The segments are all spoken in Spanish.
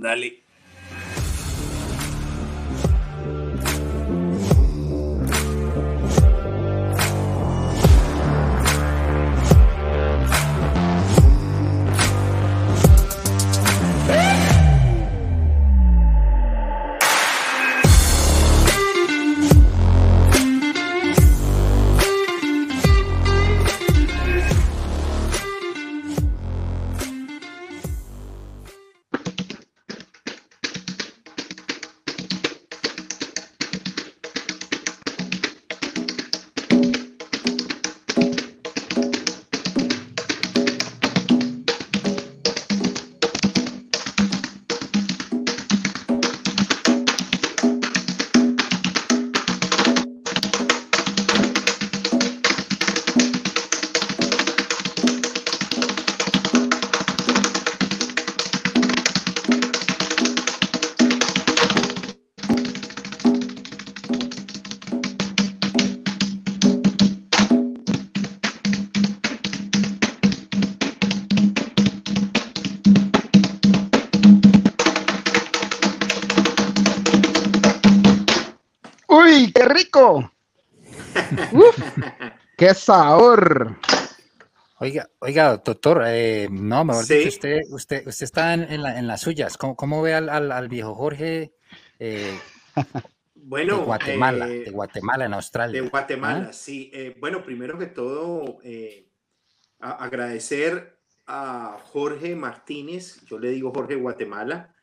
Dale. ¡Qué sabor! Oiga, oiga, doctor, eh, no, mejor dicho, usted, usted, usted está en, las suyas. ¿Cómo, ve al, viejo Jorge? Eh, bueno, de Guatemala, eh, de Guatemala en Australia. De Guatemala, ¿Ah? sí. bueno, primero que todo, agradecer a Jorge Martínez, yo le digo Jorge Guatemala,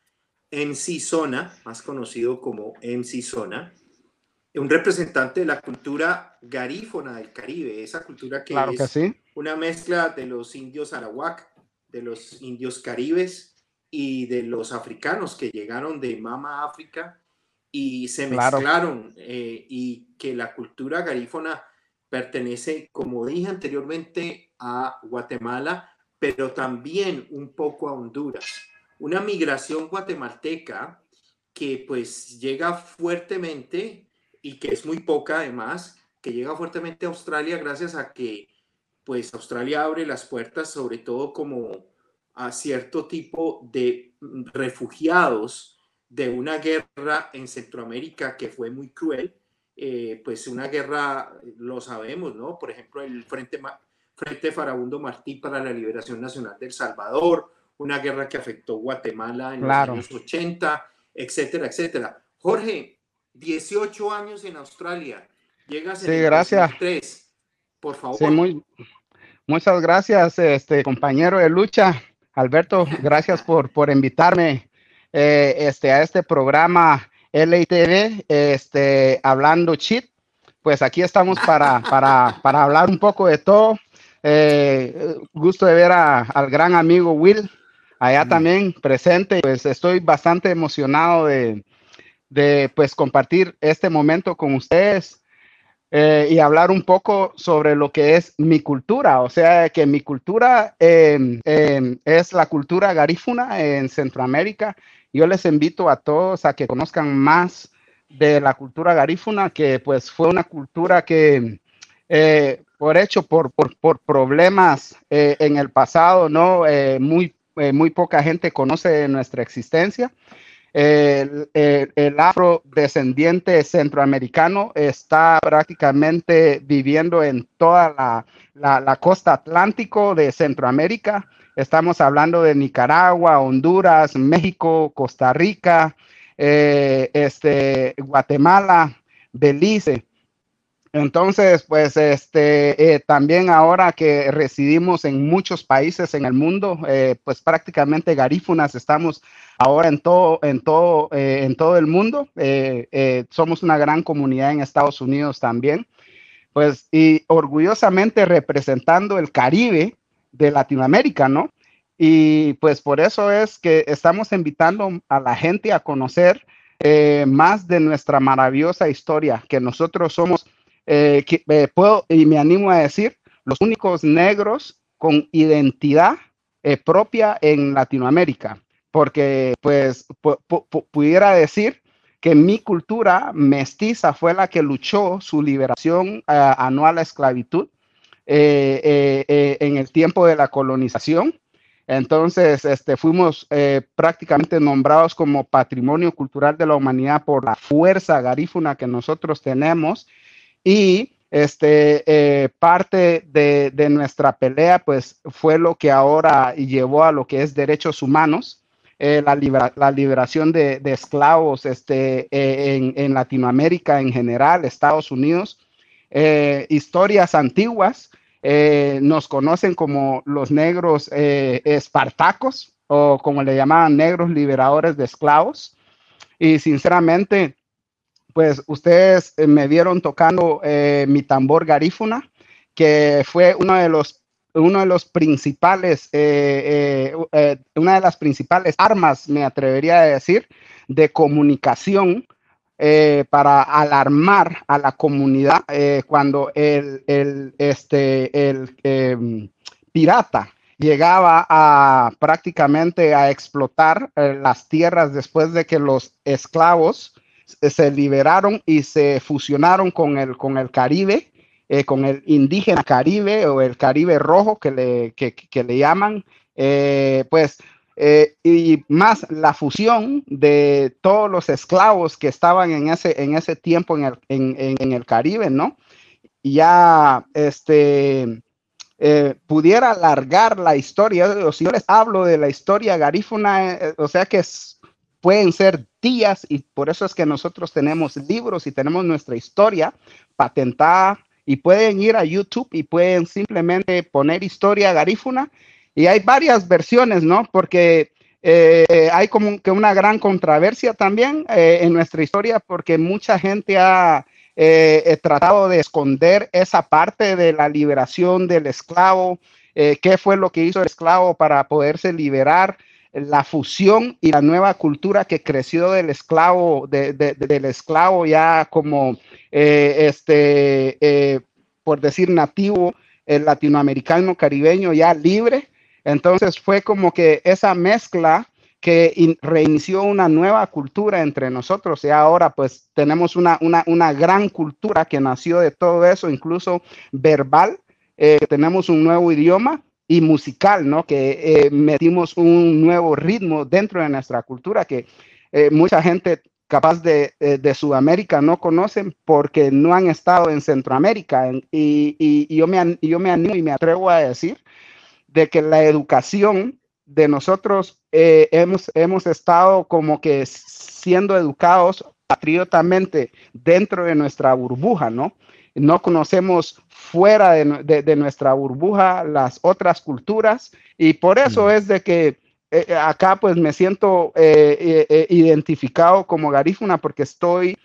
MC Zona, más conocido como MC Zona, un representante de la cultura garífona del Caribe, esa cultura que es una mezcla de los indios arawak, de los indios caribes y de los africanos que llegaron de Mama África y se mezclaron eh, y que la cultura garífona pertenece, como dije anteriormente, a Guatemala, pero también un poco a Honduras. Una migración guatemalteca que pues llega fuertemente y que es muy poca además, que llega fuertemente a Australia gracias a que pues Australia abre las puertas sobre todo como a cierto tipo de refugiados de una guerra en Centroamérica que fue muy cruel, eh, pues una guerra, lo sabemos, ¿no? Por ejemplo, el Frente, Frente Farabundo Martí para la Liberación Nacional del Salvador, una guerra que afectó Guatemala en los años 80, etcétera, etcétera. Jorge, 18 años en Australia. Llegas en sí, gracias. Por favor. Sí, muy, muchas gracias, este compañero de lucha. Alberto, gracias por, por invitarme eh, este, a este programa LITV, este, hablando chip. Pues aquí estamos para, para, para hablar un poco de todo. Eh, gusto de ver al gran amigo Will allá mm. también presente. Pues estoy bastante emocionado de, de pues compartir este momento con ustedes eh, y hablar un poco sobre lo que es mi cultura. O sea, que mi cultura em, em, es la cultura garífuna en Centroamérica. Yo les invito a todos a que conozcan más de la cultura garífuna, que pues fue una cultura que eh, por hecho, por, por, por problemas eh, en el pasado, ¿no? muy, muy poca gente conoce nuestra existencia el, afrodescendiente centroamericano está prácticamente viviendo en toda la, costa atlántico de Centroamérica. Estamos hablando de Nicaragua, Honduras, México, Costa Rica, eh, este, Guatemala, Belice. Entonces, pues este, eh, también ahora que residimos en muchos países en el mundo, eh, pues prácticamente garífunas estamos ahora en todo, en todo, eh, en todo el mundo. somos una gran comunidad en Estados Unidos también. Pues y orgullosamente representando el Caribe de Latinoamérica, ¿no? Y pues por eso es que estamos invitando a la gente a conocer más de nuestra maravillosa historia, que nosotros somos eh, que, eh, puedo y me animo a decir, los únicos negros con identidad eh, propia en Latinoamérica, porque pues pudiera decir que mi cultura mestiza fue la que luchó su liberación anual a la esclavitud en el tiempo de la colonización. Entonces, este, fuimos eh, prácticamente nombrados como Patrimonio Cultural de la Humanidad por la fuerza garífuna que nosotros tenemos y este, eh, parte de, de, nuestra pelea, pues fue lo que ahora llevó a lo que es derechos humanos, eh, la, liberación de, esclavos este, en, en, Latinoamérica en general, Estados Unidos, historias antiguas eh, nos conocen como los negros eh, espartacos o como le llamaban negros liberadores de esclavos. Y sinceramente, pues ustedes eh, me vieron tocando mi tambor garífuna, que fue uno de los, uno de los principales, una de las principales armas, me atrevería a decir, de comunicación eh, para alarmar a la comunidad eh, cuando el, el, este, el em, pirata llegaba a prácticamente a explotar eh, las tierras después de que los esclavos se liberaron y se fusionaron con el, con el Caribe, con el indígena Caribe o el Caribe rojo que le, que, le llaman, pues eh, y más la fusión de todos los esclavos que estaban en ese, en ese tiempo en el, en, el Caribe, ¿no? Ya este, eh, pudiera alargar la historia, si yo les hablo de la historia garífuna, eh, o sea que pueden ser días y por eso es que nosotros tenemos libros y tenemos nuestra historia patentada y pueden ir a YouTube y pueden simplemente poner historia garífuna y hay varias versiones, ¿no? Porque eh, hay como que una gran controversia también eh, en nuestra historia porque mucha gente ha eh, tratado de esconder esa parte de la liberación del esclavo, qué fue lo que hizo el esclavo para poderse liberar, la fusión y la nueva cultura que creció del esclavo, del esclavo ya como, este, por decir, nativo, latinoamericano caribeño ya libre entonces fue como que esa mezcla que reinició una nueva cultura entre nosotros y ahora pues tenemos una, una, gran cultura que nació de todo eso, incluso verbal. Eh, tenemos un nuevo idioma y musical, ¿no? Que eh, metimos un nuevo ritmo dentro de nuestra cultura que eh, mucha gente capaz de, de, Sudamérica no conocen porque no han estado en Centroamérica. Y, y, yo, me, yo me animo y me atrevo a decir de que la educación de nosotros eh, hemos, hemos estado como que siendo educados patriotamente dentro de nuestra burbuja, ¿no? No conocemos fuera de, nuestra burbuja las otras culturas y por eso mm. es de que eh, acá pues me siento eh, identificado como garífuna porque estoy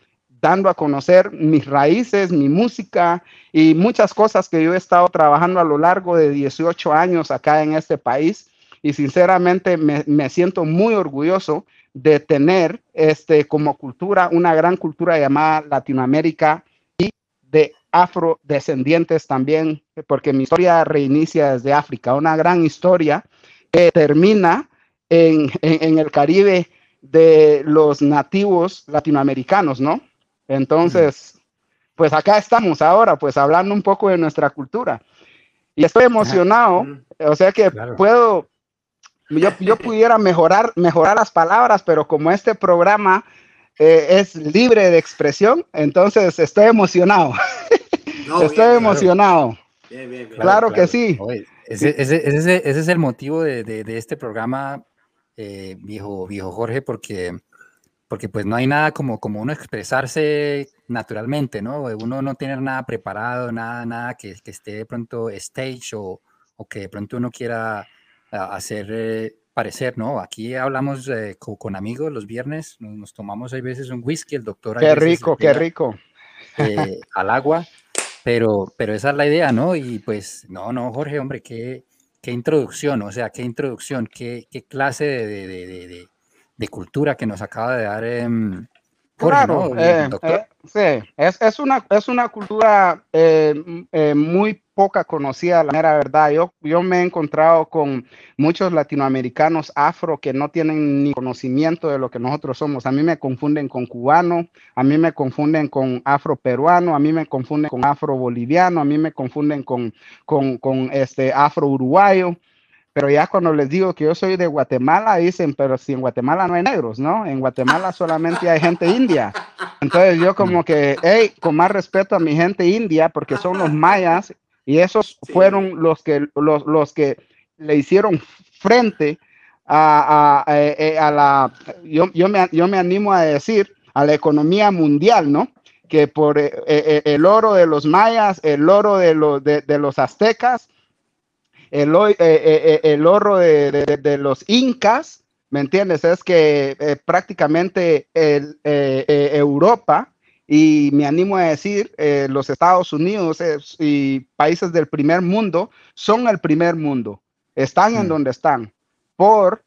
dando a conocer mis raíces, mi música y muchas cosas que yo he estado trabajando a lo largo de 18 años acá en este país. Y sinceramente me, siento muy orgulloso de tener este, como cultura una gran cultura llamada Latinoamérica afrodescendientes también, porque mi historia reinicia desde África, una gran historia que termina en, en el Caribe de los nativos latinoamericanos, ¿no? Entonces, pues acá estamos ahora, pues hablando un poco de nuestra cultura. Y estoy emocionado, o sea que puedo, yo, yo, pudiera mejorar, mejorar las palabras, pero como este programa eh, es libre de expresión, entonces estoy emocionado. estoy emocionado. Claro, que sí. ese, ese, es el motivo de, de, este programa, eh, viejo, viejo Jorge, porque porque pues no hay nada como, como uno expresarse naturalmente, ¿no? Uno no tener nada preparado, nada, nada que, que esté de pronto stage o, o, que de pronto uno quiera hacer eh, parecer, ¿no? Aquí hablamos eh, con, amigos los viernes, nos, tomamos a veces un whisky, el doctor... Qué rico, qué rico. Eh, al agua, pero, pero esa es la idea, ¿no? Y pues, no, no, Jorge, hombre, qué, qué introducción, o sea, qué introducción, qué, qué clase de, de, de de cultura que nos acaba de dar eh, claro, eh, eh, sí, es, es, una, es una cultura eh, muy poca conocida, la mera verdad. Yo, yo me he encontrado con muchos latinoamericanos afro que no tienen ni conocimiento de lo que nosotros somos. A mí me confunden con cubano, a mí me confunden con afro peruano, a mí me confunden con afro boliviano, a mí me confunden con, con, este afro uruguayo pero ya cuando les digo que yo soy de Guatemala, dicen, pero si en Guatemala no hay negros, ¿no? En Guatemala solamente hay gente india. Entonces yo como que, hey, con más respeto a mi gente india, porque son los mayas, y esos fueron los que, los, los que le hicieron frente a, a, eh, eh, a, la, yo, yo, me, yo me animo a decir, a la economía mundial, ¿no? Que por eh, el oro de los mayas, el oro de, los de, de los aztecas, el, eh, eh, eh, el oro de, los incas, ¿me entiendes? Es que prácticamente Europa y me animo a decir, los Estados Unidos y países del primer mundo son el primer mundo, están en mm. donde están por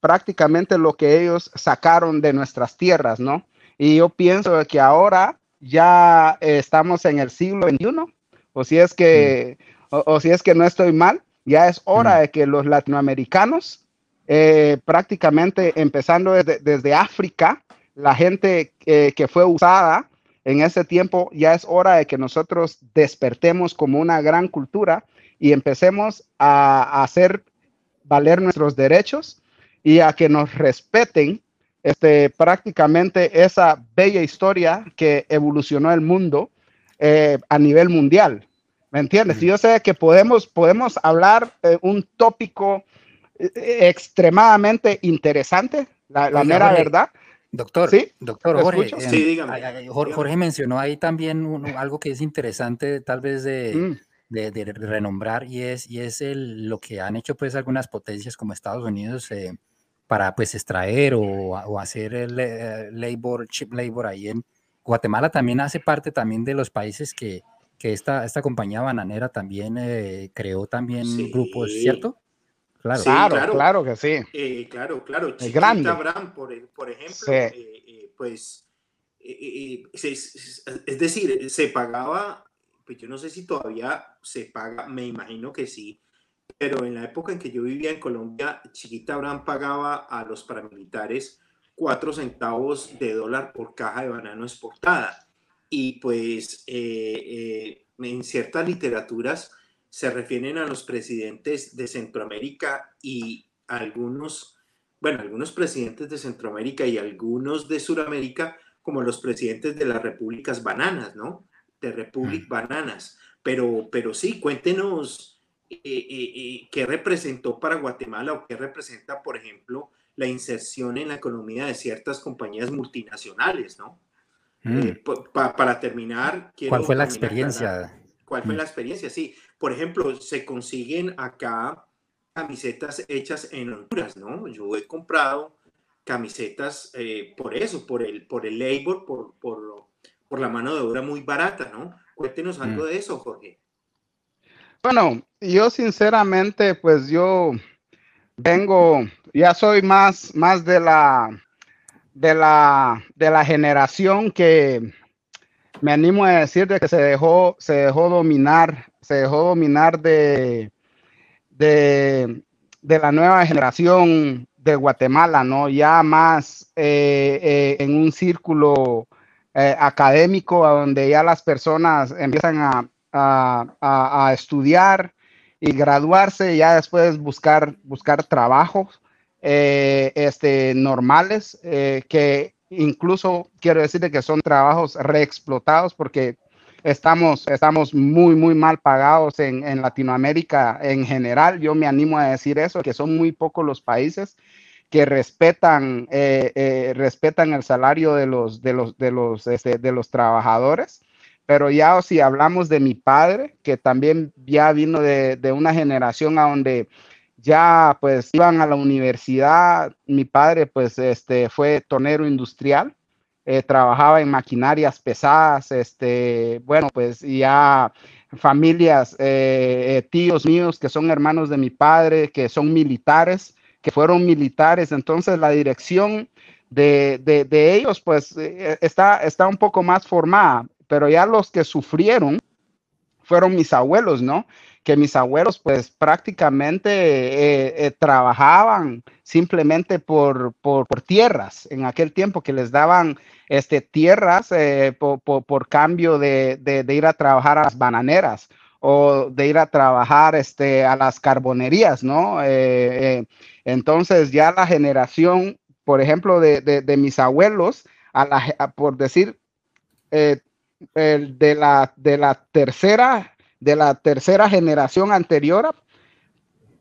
prácticamente lo que ellos sacaron de nuestras tierras, ¿no? Y yo pienso que ahora ya estamos en el siglo XXI, o si es que, mm. o si es que no estoy mal, ya es hora mm. de que los latinoamericanos, eh, prácticamente empezando desde, África, la gente eh, que fue usada en ese tiempo, ya es hora de que nosotros despertemos como una gran cultura y empecemos a, hacer valer nuestros derechos y a que nos respeten este, prácticamente esa bella historia que evolucionó el mundo eh, a nivel mundial. ¿Me entiendes? Yo sé que podemos, podemos hablar eh, un tópico eh, extremadamente interesante, la, la mera verdad. Doctor, ¿Sí? doctor Jorge, em, sí, dígame. Jorge, mencionó ahí también algo que es interesante tal vez de, mm. de, de, renombrar y es, y es el, lo que han hecho pues algunas potencias como Estados Unidos eh, para pues extraer o, o hacer el labor, chip labor ahí en Guatemala también hace parte también de los países que, que esta, esta compañía bananera también eh, creó también grupos, ¿cierto? Claro, claro, claro, que sí. Eh, claro, claro. Chiquita Abraham, por, por ejemplo, eh, pues, es decir, se pagaba, pues yo no sé si todavía se paga, me imagino que sí, pero en la época en que yo vivía en Colombia, Chiquita Abraham pagaba a los paramilitares cuatro centavos de dólar por caja de banano exportada. Y pues eh, eh, en ciertas literaturas se refieren a los presidentes de Centroamérica y algunos, bueno, algunos presidentes de Centroamérica y algunos de Sudamérica como los presidentes de las repúblicas bananas, ¿no? De Republic mm. Bananas. Pero, pero sí, cuéntenos eh, qué representó para Guatemala o qué representa, por ejemplo, la inserción en la economía de ciertas compañías multinacionales, ¿no? Mm. Eh, para terminar, ¿cuál fue la experiencia? ¿Cuál fue mm. la experiencia? Sí, por ejemplo, se consiguen acá camisetas hechas en Honduras, ¿no? Yo he comprado camisetas eh, por eso, por el, por el labor, por, por, por, la mano de obra muy barata, ¿no? Cuéntenos algo mm. de eso, Jorge. Bueno, yo sinceramente, pues yo vengo, ya soy más, más de la, de la, de la generación que me animo a decir de que se dejó, se dejó dominar, se dejó dominar de, de, la nueva generación de Guatemala, ¿no? Ya más eh, eh, en un círculo eh, académico donde ya las personas empiezan a, a, estudiar y graduarse, ya después buscar, buscar trabajos eh, este, normales, que incluso quiero decirte que son trabajos reexplotados porque estamos, estamos muy, muy mal pagados en, en, Latinoamérica en general. Yo me animo a decir eso, que son muy pocos los países que respetan, eh, respetan el salario de los, de los, de los, este, de los trabajadores. Pero ya si hablamos de mi padre, que también ya vino de, de una generación a donde ya pues iban a la universidad. Mi padre pues este fue tonero industrial, eh, trabajaba en maquinarias pesadas, este, bueno pues ya familias, eh, eh, tíos míos que son hermanos de mi padre, que son militares, que fueron militares, entonces la dirección de, de ellos pues está, está un poco más formada, pero ya los que sufrieron fueron mis abuelos, ¿no? Que mis abuelos pues prácticamente eh, eh, trabajaban simplemente por, por, tierras en aquel tiempo que les daban este, tierras eh, por, cambio de, ir a trabajar a las bananeras o de ir a trabajar este, a las carbonerías, ¿no? Eh, eh, entonces ya la generación, por ejemplo, de, mis abuelos, a la, por decir, de, la, de la tercera de la tercera generación anterior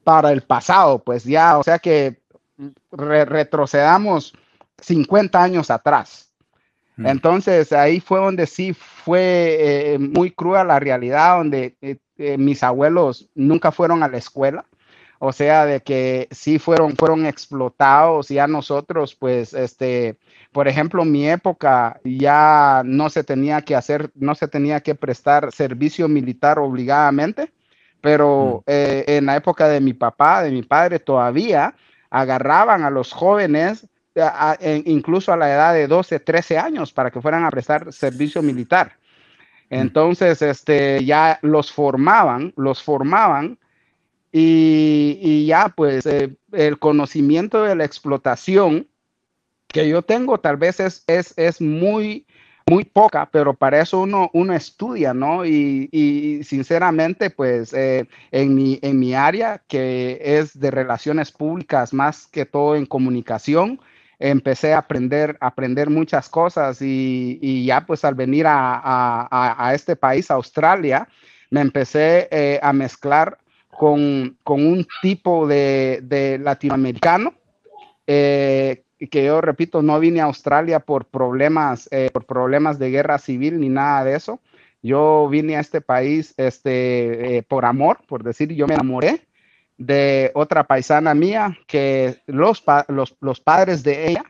para el pasado, pues ya, o sea que retrocedamos 50 años atrás. Mm. Entonces ahí fue donde sí fue eh, muy cruda la realidad, donde eh, eh, mis abuelos nunca fueron a la escuela. O sea, de que sí fueron, fueron explotados y a nosotros, pues, este, por ejemplo, en mi época ya no se tenía que hacer, no se tenía que prestar servicio militar obligadamente, pero mm. en la época de mi papá, de mi padre, todavía agarraban a los jóvenes incluso a la edad de 12, 13 años para que fueran a prestar servicio militar. Mm. Entonces, este, ya los formaban, los formaban y, ya pues eh, el conocimiento de la explotación que yo tengo tal vez es, es, es muy, muy poca, pero para eso uno, uno estudia, ¿no? Y, sinceramente, pues eh, en, mi, en mi área, que es de relaciones públicas más que todo en comunicación, empecé a aprender, aprender muchas cosas y, ya pues al venir a, este país, Australia, me empecé eh, a mezclar con, un tipo de, latinoamericano, eh, que yo repito, no vine a Australia por problemas, eh, por problemas de guerra civil ni nada de eso. Yo vine a este país este, por amor, por decir, yo me enamoré de otra paisana mía que los, los, padres de ella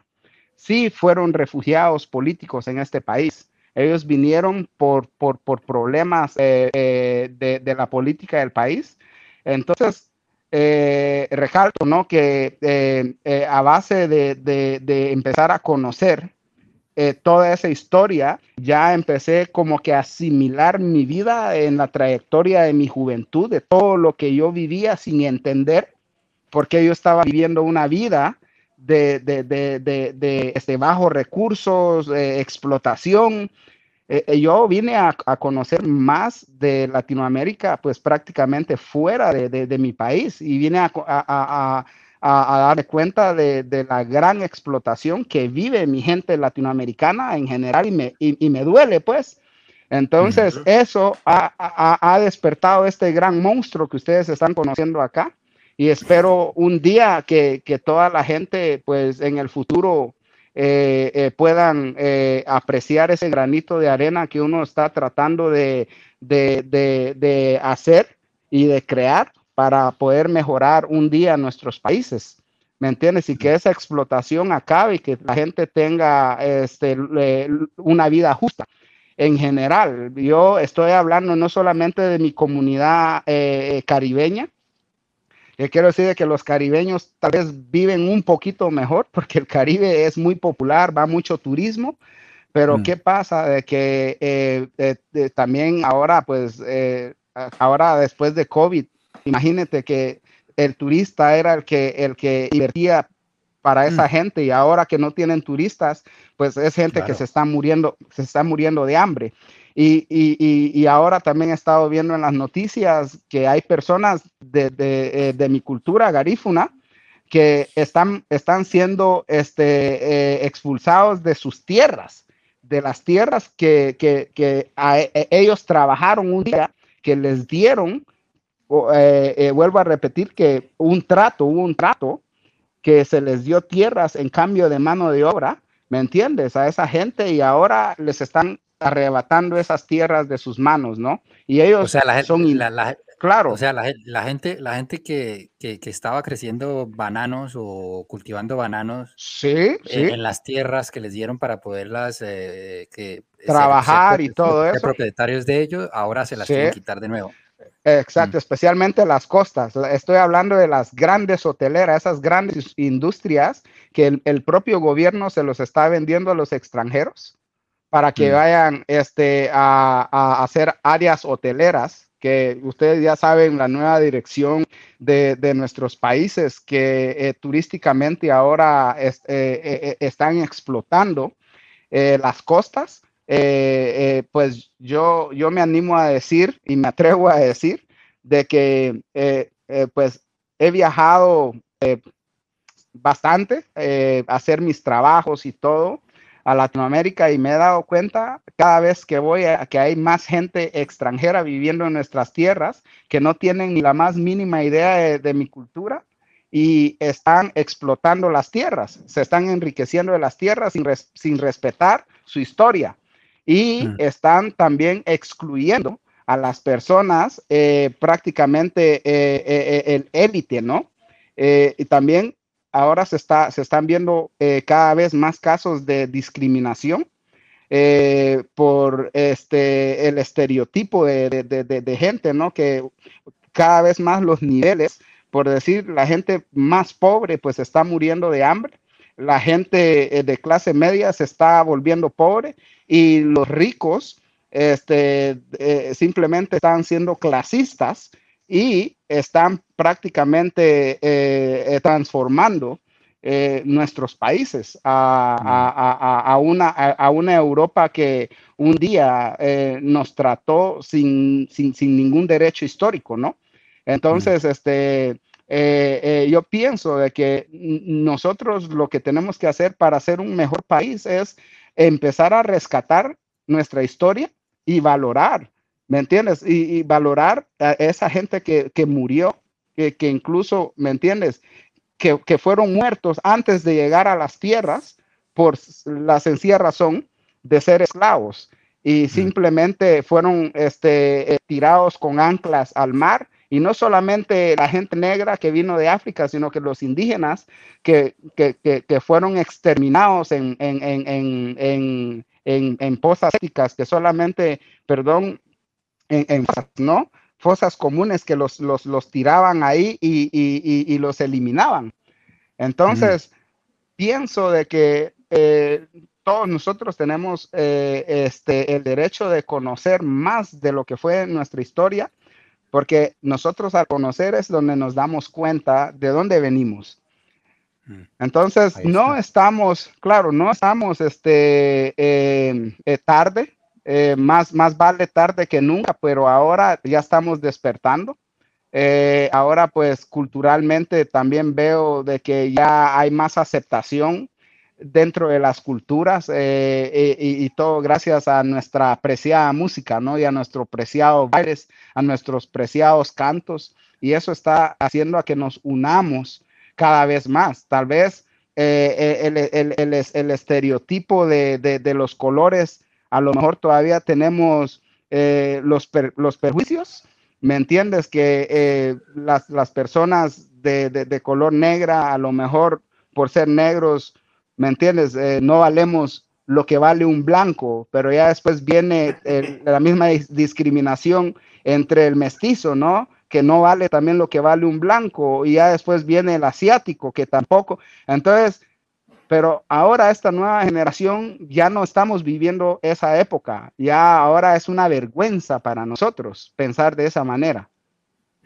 sí fueron refugiados políticos en este país. Ellos vinieron por, por, problemas eh, eh, de, la política del país. Entonces, eh, recalco ¿no? que a base de, de, empezar a conocer eh, toda esa historia, ya empecé como que a asimilar mi vida en la trayectoria de mi juventud, de todo lo que yo vivía sin entender, porque yo estaba viviendo una vida de, de, de, de este, bajos recursos, explotación. Eh, yo vine a, a, conocer más de Latinoamérica, pues prácticamente fuera de, mi país, y vine a, a a, darme cuenta de, la gran explotación que vive mi gente latinoamericana en general y me, y, me duele, pues. Entonces, eso ha, despertado este gran monstruo que ustedes están conociendo acá y espero un día que, toda la gente, pues en el futuro, eh, eh, puedan eh, apreciar ese granito de arena que uno está tratando de, de hacer y de crear para poder mejorar un día nuestros países. ¿Me entiendes? Y que esa explotación acabe y que la gente tenga este, una vida justa. En general, yo estoy hablando no solamente de mi comunidad caribeña, quiero decir que los caribeños tal vez viven un poquito mejor porque el Caribe es muy popular, va mucho turismo, pero mm. ¿qué pasa? De que eh, también ahora, pues, eh, ahora después de COVID, Imagínate que el turista era el que, el que invertía para esa mm. gente y ahora que no tienen turistas, pues es gente que se está muriendo, se está muriendo de hambre. Y, y, y, ahora también he estado viendo en las noticias que hay personas de, de, eh, mi cultura garífuna que están, están siendo este, eh, expulsados de sus tierras, de las tierras que, que, que e, ellos trabajaron un día, que les dieron eh, vuelvo a repetir que un trato, un trato que se les dio tierras en cambio de mano de obra, ¿me entiendes? A esa gente y ahora les están arrebatando esas tierras de sus manos, ¿no? Y ellos o sea, la gente, son... La, claro. O sea, la, gente, la gente que, que, estaba creciendo bananos o cultivando bananos sí, en, las tierras que les dieron para poderlas eh, que trabajar y todo eso. propietarios de ellos, ahora se las quieren quitar de nuevo. Exacto, mm. especialmente las costas. Estoy hablando de las grandes hoteleras, esas grandes industrias que el, propio gobierno se los está vendiendo a los extranjeros para que mm. vayan este, a, hacer áreas hoteleras, que ustedes ya saben la nueva dirección de, nuestros países que eh, turísticamente ahora eh, eh, están explotando las costas pues yo, yo me animo a decir y me atrevo a decir de que pues he viajado bastante a hacer mis trabajos y todo a Latinoamérica y me he dado cuenta cada vez que voy a que hay más gente extranjera viviendo en nuestras tierras que no tienen ni la más mínima idea de, mi cultura y están explotando las tierras, se están enriqueciendo de las tierras sin, respetar su historia y mm. están también excluyendo a las personas eh, prácticamente eh, eh, el élite, ¿no? y también ahora se, está, se están viendo eh, cada vez más casos de discriminación eh, por este, el estereotipo de, gente, ¿no? Que cada vez más los niveles, por decir, la gente más pobre pues está muriendo de hambre, la gente eh, de clase media se está volviendo pobre y los ricos este, simplemente están siendo clasistas y están prácticamente eh, eh, transformando eh, nuestros países a, una, a, una, Europa que un día nos trató sin, ningún derecho histórico, ¿no? Entonces, este, yo pienso de que nosotros lo que tenemos que hacer para ser un mejor país es empezar a rescatar nuestra historia y valorar ¿Me entiendes? Y, valorar a esa gente que, murió, que, incluso, ¿me entiendes? Que, fueron muertos antes de llegar a las tierras por la sencilla razón de ser esclavos y simplemente fueron este, eh, tirados con anclas al mar. Y no solamente la gente negra que vino de África, sino que los indígenas que, fueron exterminados en, en, en, pozas éticas, que solamente, perdón, en, fosas, ¿no? Fosas comunes que los, los, tiraban ahí y, los eliminaban. Entonces, pienso de que eh, todos nosotros tenemos eh, este, el derecho de conocer más de lo que fue nuestra historia, porque nosotros al conocer es donde nos damos cuenta de dónde venimos. Mm. Entonces, no estamos, claro, no estamos este, eh, tarde, eh, más, más vale tarde que nunca, pero ahora ya estamos despertando. Eh, ahora pues culturalmente también veo de que ya hay más aceptación dentro de las culturas eh, y, todo gracias a nuestra apreciada música, ¿no? Y a nuestro preciado bailes, a nuestros preciados cantos y eso está haciendo a que nos unamos cada vez más. Tal vez el, el, estereotipo de, de, de los colores a lo mejor todavía tenemos eh, los, los perjuicios, ¿me entiendes? Que eh, las, las, personas de, de, color negra, a lo mejor por ser negros, ¿me entiendes? Eh, no valemos lo que vale un blanco, pero ya después viene la misma discriminación entre el mestizo, ¿no? Que no vale también lo que vale un blanco, y ya después viene el asiático, que tampoco. Entonces, pero ahora esta nueva generación ya no estamos viviendo esa época, ya ahora es una vergüenza para nosotros pensar de esa manera.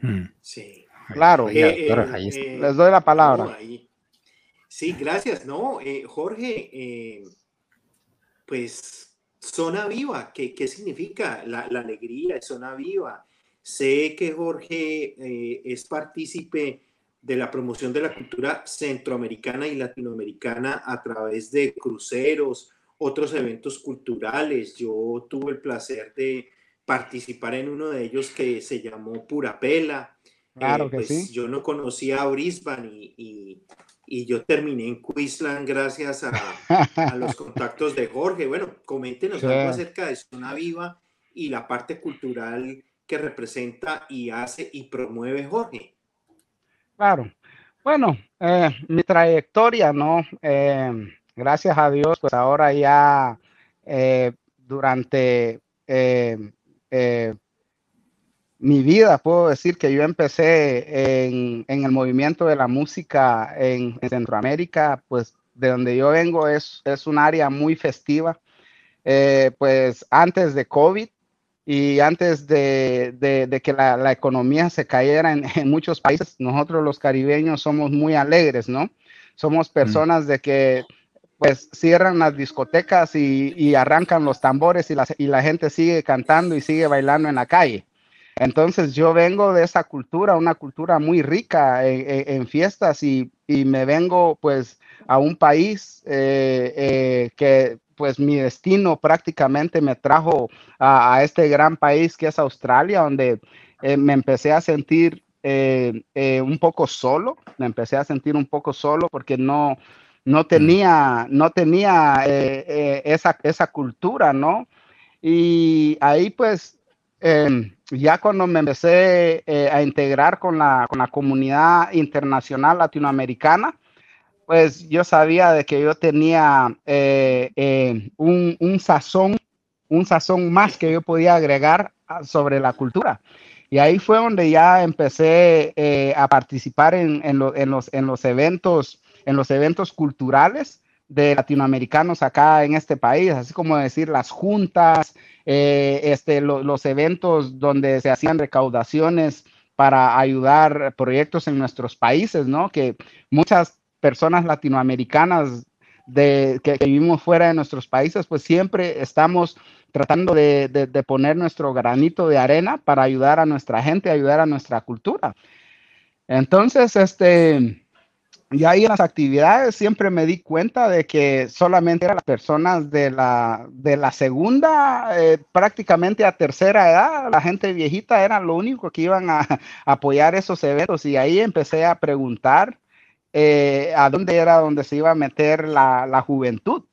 Hmm. Sí. Claro, eh, eh, les doy la palabra. sí, gracias. No, eh, Jorge, pues zona viva, ¿qué, qué significa la, la, alegría zona viva? Sé que Jorge es partícipe de la promoción de la cultura centroamericana y latinoamericana a través de cruceros, otros eventos culturales. Yo tuve el placer de participar en uno de ellos que se llamó Pura Pela. Claro eh, que pues, sí. Yo no conocía a Brisbane y, y, yo terminé en Queensland gracias a, los contactos de Jorge. Bueno, coméntenos algo acerca de Zona Viva y la parte cultural que representa y hace y promueve Jorge. Claro. Bueno, eh, mi trayectoria, ¿no? Eh, gracias a Dios, pues ahora ya eh, durante mi vida, puedo decir que yo empecé en, el movimiento de la música en, Centroamérica, pues de donde yo vengo es, es un área muy festiva. pues antes de COVID, y antes de, que la, economía se cayera en, muchos países, nosotros los caribeños somos muy alegres, ¿no? Somos mm. personas de que pues cierran las discotecas y, arrancan los tambores y la, y la gente sigue cantando y sigue bailando en la calle. Entonces yo vengo de esa cultura, una cultura muy rica en, fiestas y, me vengo pues a un país eh, eh, que pues mi destino prácticamente me trajo a, este gran país que es Australia, donde eh, me empecé a sentir un poco solo, me empecé a sentir un poco solo porque no, no tenía, no tenía esa, esa cultura, ¿no? Y ahí pues Em, ya cuando me empecé eh, a integrar con la, con la comunidad internacional latinoamericana, pues yo sabía de que yo tenía eh, eh, un, un, sazón, un sazón más que yo podía agregar sobre la cultura. Y ahí fue donde ya empecé a participar en, en, en, los, en los eventos, en los eventos culturales de latinoamericanos acá en este país, así como decir las juntas, eh, este, los eventos donde se hacían recaudaciones para ayudar proyectos en nuestros países, ¿no? Que muchas personas latinoamericanas de, que, vivimos fuera de nuestros países, pues siempre estamos tratando de, poner nuestro granito de arena para ayudar a nuestra gente, ayudar a nuestra cultura. Entonces, este, ahí en las actividades siempre me di cuenta de que solamente eran las personas de la, de la segunda, eh, prácticamente a tercera edad, la gente viejita era lo único que iban a, apoyar esos eventos. Y ahí empecé a preguntar eh, a dónde era donde se iba a meter la, la juventud.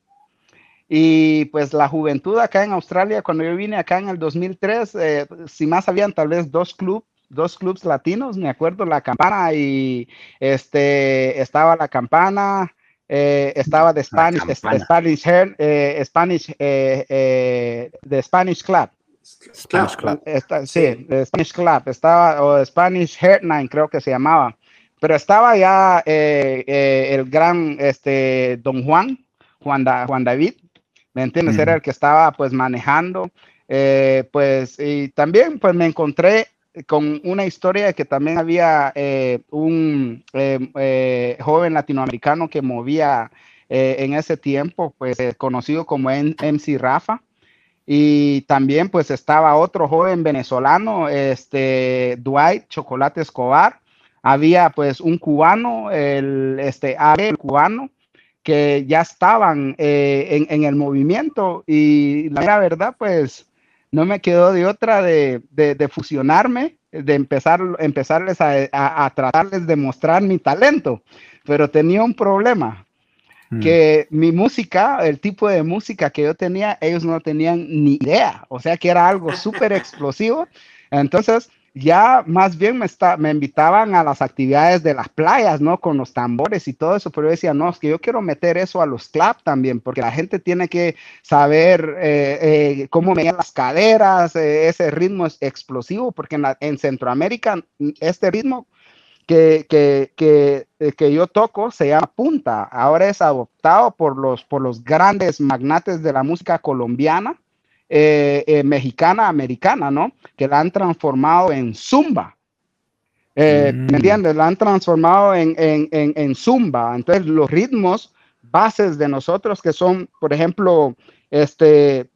Y pues la juventud acá en Australia, cuando yo vine acá en el 2003, eh, si más habían tal vez dos clubes dos clubs latinos, me acuerdo, la campana y este estaba la campana, eh, estaba de Spanish, Spanish, eh, Spanish, eh, de Spanish Club. Spanish Club. sí, de Spanish Club, estaba, o Spanish Heartline creo que se llamaba, pero estaba ya el gran este, Don Juan, Juan, Juan David, ¿me entiendes? Era el que estaba pues manejando, pues, y también pues me encontré con una historia de que también había eh, un eh, eh, joven latinoamericano que movía en ese tiempo, pues conocido como MC Rafa. Y también pues estaba otro joven venezolano, este Dwight Chocolate Escobar. Había pues un cubano, el este el cubano, que ya estaban en, en, el movimiento. Y la verdad, pues no me quedó de otra de, fusionarme, de empezar, empezarles a, a, tratarles de mostrar mi talento, pero tenía un problema, mm. que mi música, el tipo de música que yo tenía, ellos no tenían ni idea, o sea que era algo súper explosivo. Entonces, ya más bien me, está, me invitaban a las actividades de las playas, ¿no? Con los tambores y todo eso, pero yo decía, no, es que yo quiero meter eso a los club también, porque la gente tiene que saber eh, eh, cómo me las caderas, eh, ese ritmo es explosivo, porque en, en Centroamérica este ritmo que, que, que, que, yo toco se llama punta, ahora es adoptado por los, por los grandes magnates de la música colombiana eh, eh, mexicana, americana, ¿no? Que la han transformado en zumba. Eh, ¿Me mm. entiendes? La han transformado en, en, en, zumba. Entonces, los ritmos bases de nosotros, que son, por ejemplo, este,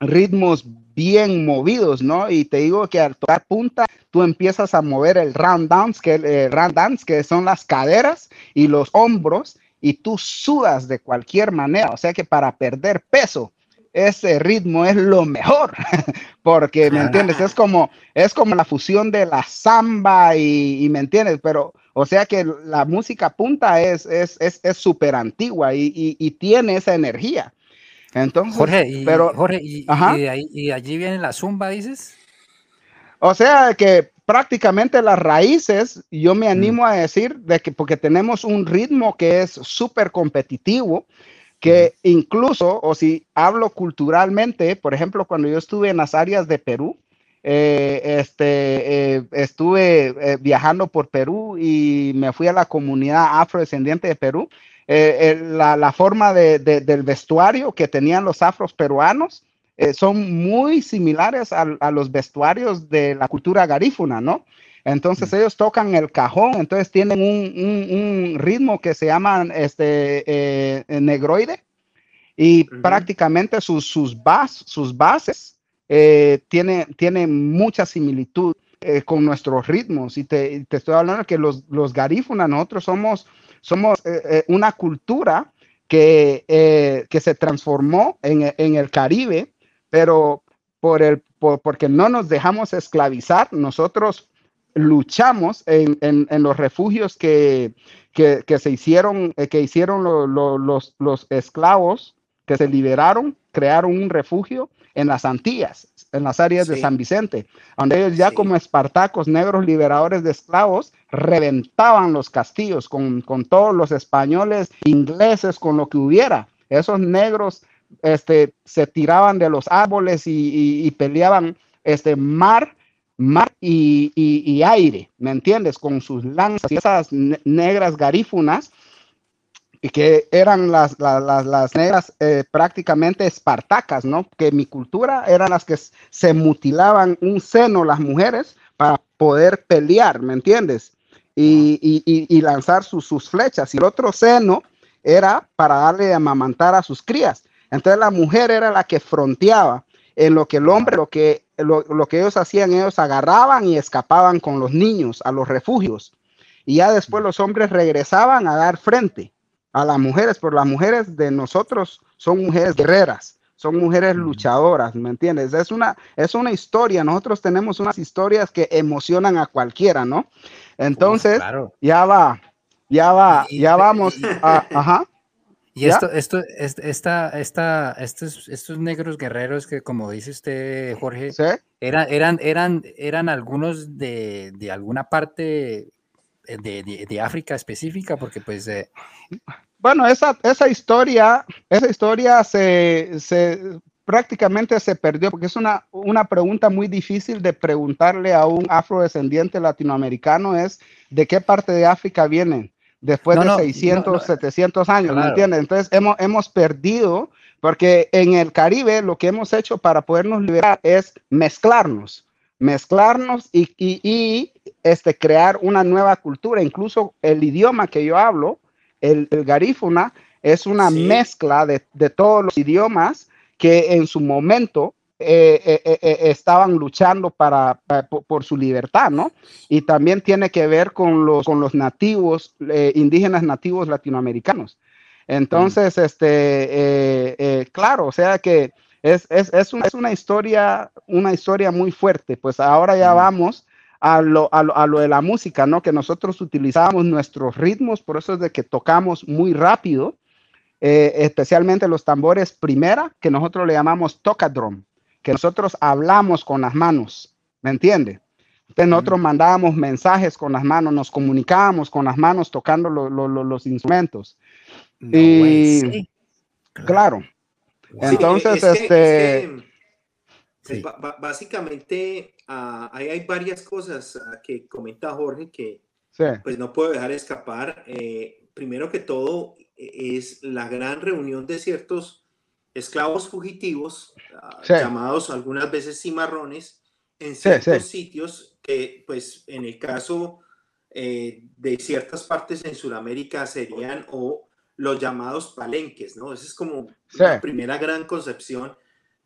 ritmos bien movidos, ¿no? Y te digo que al tocar punta, tú empiezas a mover el round dance, que, el round dance, que son las caderas y los hombros, y tú sudas de cualquier manera. O sea que para perder peso, ese ritmo es lo mejor, porque, ¿me entiendes? Es como, es como la fusión de la samba y, ¿me entiendes? Pero, o sea que la música punta es súper es, antigua y, tiene esa energía. Entonces, Jorge, y, pero, Jorge, y, y, allí viene la zumba, dices? O sea que prácticamente las raíces, yo me mm. animo a decir de que porque tenemos un ritmo que es súper competitivo, que incluso, o si hablo culturalmente, por ejemplo, cuando yo estuve en las áreas de Perú, eh, este, eh, estuve eh, viajando por Perú y me fui a la comunidad afrodescendiente de Perú. La, forma del vestuario que tenían los afros peruanos son muy similares a, los vestuarios de la cultura garífuna, ¿no? Entonces ellos tocan el cajón, entonces tienen un, ritmo que se llama este, eh, negroide, y prácticamente sus, sus, sus bases eh, tienen tiene mucha similitud eh, con nuestros ritmos. Y te, te, estoy hablando que los, los garífunas, nosotros somos, somos eh, una cultura que, que se transformó en, en, el Caribe, pero por el, porque no nos dejamos esclavizar, nosotros luchamos en, en, los refugios que, que, que, se hicieron, que hicieron los, los esclavos que se liberaron, crearon un refugio en las Antillas, en las áreas de San Vicente, donde ellos ya como espartacos, negros liberadores de esclavos, reventaban los castillos con, todos los españoles, ingleses, con lo que hubiera. Esos negros este, se tiraban de los árboles y, peleaban este, mar, mar y, aire, ¿me entiendes? Con sus lanzas y esas negras garífunas y que eran las, las, las, negras eh, prácticamente espartacas, ¿no? Que mi cultura eran las que se mutilaban un seno las mujeres para poder pelear, ¿me entiendes? Y, y, y lanzar sus, sus, flechas. Y el otro seno era para darle a amamantar a sus crías. Entonces la mujer era la que fronteaba en lo que el hombre, lo que, lo, lo que ellos hacían, ellos agarraban y escapaban con los niños a los refugios. Y ya después los hombres regresaban a dar frente a las mujeres, pero las mujeres de nosotros son mujeres guerreras, son mujeres luchadoras, ¿me entiendes? Es una, es una historia, nosotros tenemos unas historias que emocionan a cualquiera, ¿no? Entonces, ya va, ya va, ya vamos a, ajá. Y esto, esto, esta, esta, estos, estos negros guerreros que, como dice usted, Jorge, eran, eran, eran, eran algunos de, de alguna parte de, de, África específica, porque pues... Eh, bueno, esa, esa historia, esa historia se, se, prácticamente se perdió, porque es una, una pregunta muy difícil de preguntarle a un afrodescendiente latinoamericano, es de qué parte de África vienen después de 600, 700 años, ¿me entiendes? Entonces hemos, hemos perdido, porque en el Caribe lo que hemos hecho para podernos liberar es mezclarnos mezclarnos y, y, este, crear una nueva cultura. Incluso el idioma que yo hablo, el, el garífuna, es una mezcla de, de, todos los idiomas que en su momento eh, eh, eh, estaban luchando para, por, su libertad, ¿no? Y también tiene que ver con los, con los nativos, indígenas nativos latinoamericanos. Entonces, mm. este, claro, o sea que es, es, es, una, es, una, historia, una historia muy fuerte. Pues ahora ya vamos a lo, a, lo, a lo, de la música, ¿no? Que nosotros utilizamos nuestros ritmos, por eso es de que tocamos muy rápido, eh, especialmente los tambores primera, que nosotros le llamamos tocadrum, que nosotros hablamos con las manos, ¿me entiende? Entonces nosotros mandábamos mensajes con las manos, nos comunicábamos con las manos tocando los instrumentos. y claro. Entonces, este... básicamente, uh, hay varias cosas ah, que comenta Jorge que pues no puedo dejar escapar. Eh, primero que todo, e, es la gran reunión de ciertos esclavos fugitivos, ah, llamados algunas veces cimarrones, en ciertos sitios que, pues, en el caso eh, de ciertas partes en Sudamérica serían o los llamados palenques, ¿no? Esa es como la primera gran concepción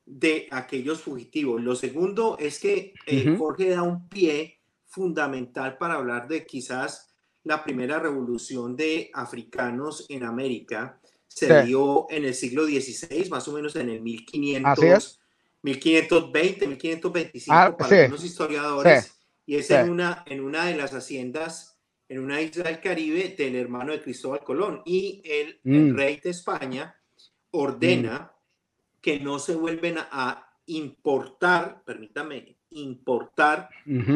de aquellos fugitivos. Lo segundo es que eh, Jorge da un pie fundamental para hablar de quizás la primera revolución de africanos en América. Se dio en el siglo XVI, más o menos en el 1500, 1520, 1525 para algunos historiadores, y es en, una, en una de las haciendas en una isla del Caribe del hermano de Cristóbal Colón. Y el, mm. rey de España ordena mm. que no se vuelven a, importar, permítame, importar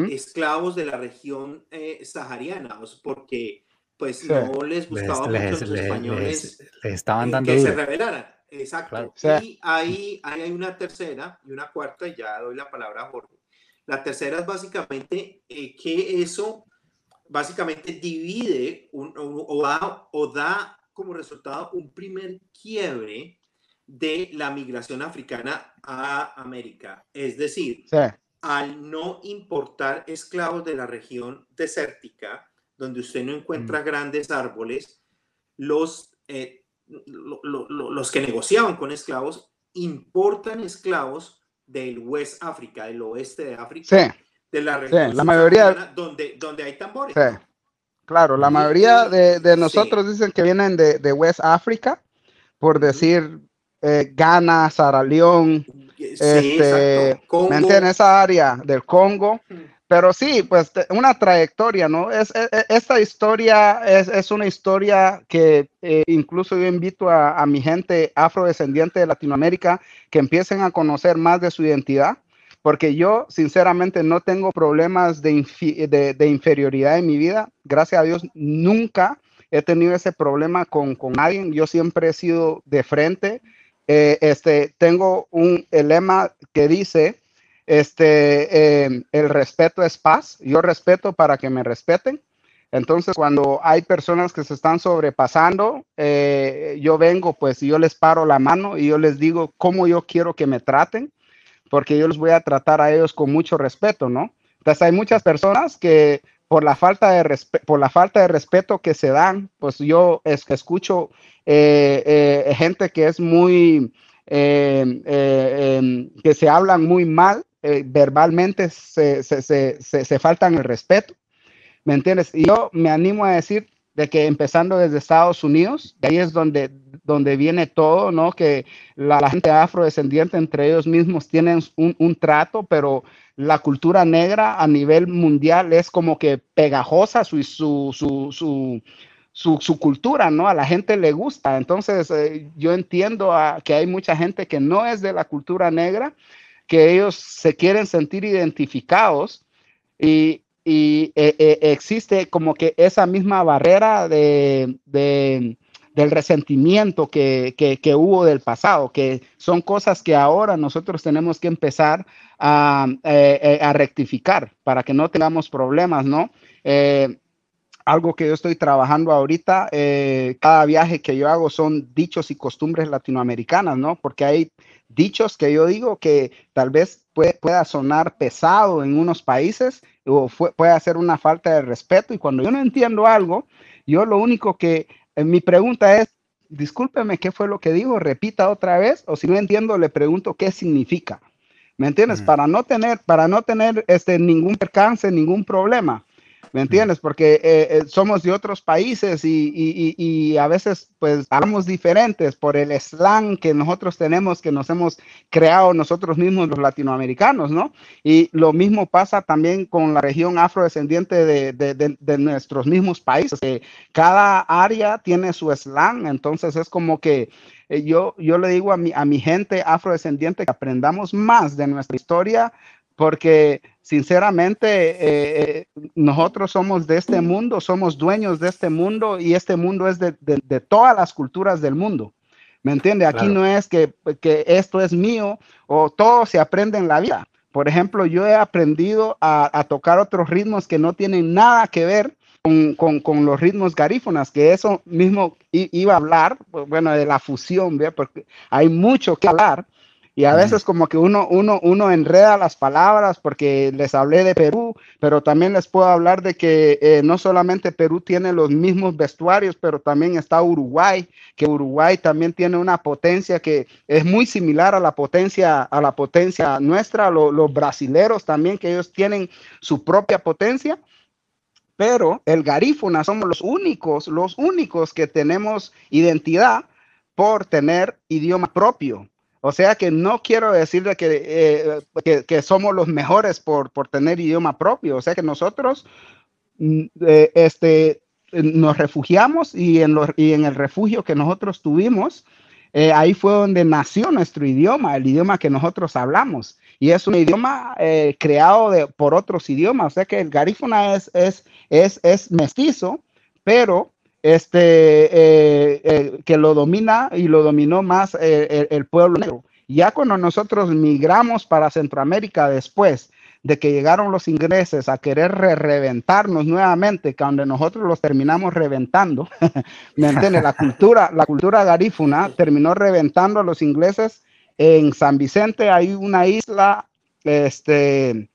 esclavos de la región eh, sahariana, porque pues no les gustaba mucho a los españoles estaban dando que se rebelaran. Exacto. Y ahí, hay una tercera y una cuarta, y ya doy la palabra a Jorge. La tercera es básicamente eh, que eso básicamente divide o, da, o, da, como resultado un primer quiebre de la migración africana a América. Es decir, al no importar esclavos de la región desértica, donde usted no encuentra mm. grandes árboles, los, eh, los que negociaban con esclavos importan esclavos del West África, del oeste de África, de la región la mayoría donde, donde hay tambores. Claro, la mayoría de, nosotros dicen que vienen de, de West África, por decir eh, Ghana, Sierra León, este, Esa área del Congo. Pero sí, pues una trayectoria, ¿no? Es, esta historia es, una historia que eh, incluso yo invito a, mi gente afrodescendiente de Latinoamérica que empiecen a conocer más de su identidad, porque yo sinceramente no tengo problemas de, inferioridad en mi vida. Gracias a Dios, nunca he tenido ese problema con, con nadie. Yo siempre he sido de frente. Eh, este, tengo un lema que dice, este, em, el respeto es paz. Yo respeto para que me respeten. Entonces, cuando hay personas que se están sobrepasando, eh, yo vengo, pues yo les paro la mano y yo les digo cómo yo quiero que me traten, porque yo los voy a tratar a ellos con mucho respeto, ¿no? Entonces, hay muchas personas que por la falta de, por la falta de respeto que se dan, pues yo escucho eh, eh, gente que es muy, em, que se hablan muy mal eh, verbalmente se, se, se, se, faltan el respeto. ¿Me entiendes? Y yo me animo a decir de que empezando desde Estados Unidos, ahí es donde, donde viene todo, ¿no? Que la, gente afrodescendiente entre ellos mismos tienen un, un, trato, pero la cultura negra a nivel mundial es como que pegajosa su, su, su, su su, cultura, ¿no? A la gente le gusta. Entonces, eh, yo entiendo que hay mucha gente que no es de la cultura negra, que ellos se quieren sentir identificados y, y eh, eh, existe como que esa misma barrera de, de del resentimiento que, que, hubo del pasado, que son cosas que ahora nosotros tenemos que empezar a, eh, a rectificar para que no tengamos problemas, ¿no? algo que yo estoy trabajando ahorita, cada viaje que yo hago son dichos y costumbres latinoamericanas, ¿no? Porque hay dichos que yo digo que tal vez pueda sonar pesado en unos países o puede ser una falta de respeto. Y cuando yo no entiendo algo, yo lo único que eh, mi pregunta es, discúlpeme, ¿qué fue lo que digo? Repita otra vez. O si no entiendo, le pregunto qué significa. ¿Me entiendes? Para no tener, para no tener este, ningún percance, ningún problema. ¿Me entiendes? Porque eh, eh, somos de otros países y, a veces pues hablamos diferentes por el slang que nosotros tenemos, que nos hemos creado nosotros mismos los latinoamericanos, ¿no? Y lo mismo pasa también con la región afrodescendiente de, nuestros mismos países. cada área tiene su slang, entonces es como que eh, yo, yo le digo a mi, a mi gente afrodescendiente que aprendamos más de nuestra historia porque sinceramente eh, eh, nosotros somos de este mundo, somos dueños de este mundo y este mundo es de, todas las culturas del mundo. ¿Me entiende? Aquí no es que, esto es mío o todo se aprende en la vida. Por ejemplo, yo he aprendido a, tocar otros ritmos que no tienen nada que ver con, los ritmos garífonas, que eso mismo iba a hablar, bueno, de la fusión, porque hay mucho que hablar, y a veces como que uno, uno, uno enreda las palabras porque les hablé de Perú, pero también les puedo hablar de que eh, no solamente Perú tiene los mismos vestuarios, pero también está Uruguay, que Uruguay también tiene una potencia que es muy similar a la potencia, a la potencia nuestra, los brasileros también, que ellos tienen su propia potencia pero el garífuna somos los únicos, los únicos que tenemos identidad por tener idioma propio. O sea que no quiero decir eh, que, que, somos los mejores por, por, tener idioma propio. O sea que nosotros mm, eh, este, nos refugiamos y en, y en el refugio que nosotros tuvimos, eh, ahí fue donde nació nuestro idioma, el idioma que nosotros hablamos. Y es un idioma creado de, por otros idiomas. O sea que el garífuna es, es, es, es mestizo, pero este, eh, eh, que lo domina y lo dominó más eh, el, pueblo negro. Ya cuando nosotros migramos para Centroamérica después de que llegaron los ingleses a querer reventarnos nuevamente, que donde nosotros los terminamos reventando, ¿me entiendes? La cultura, la cultura garífuna terminó reventando a los ingleses en San Vicente, hay una isla, este,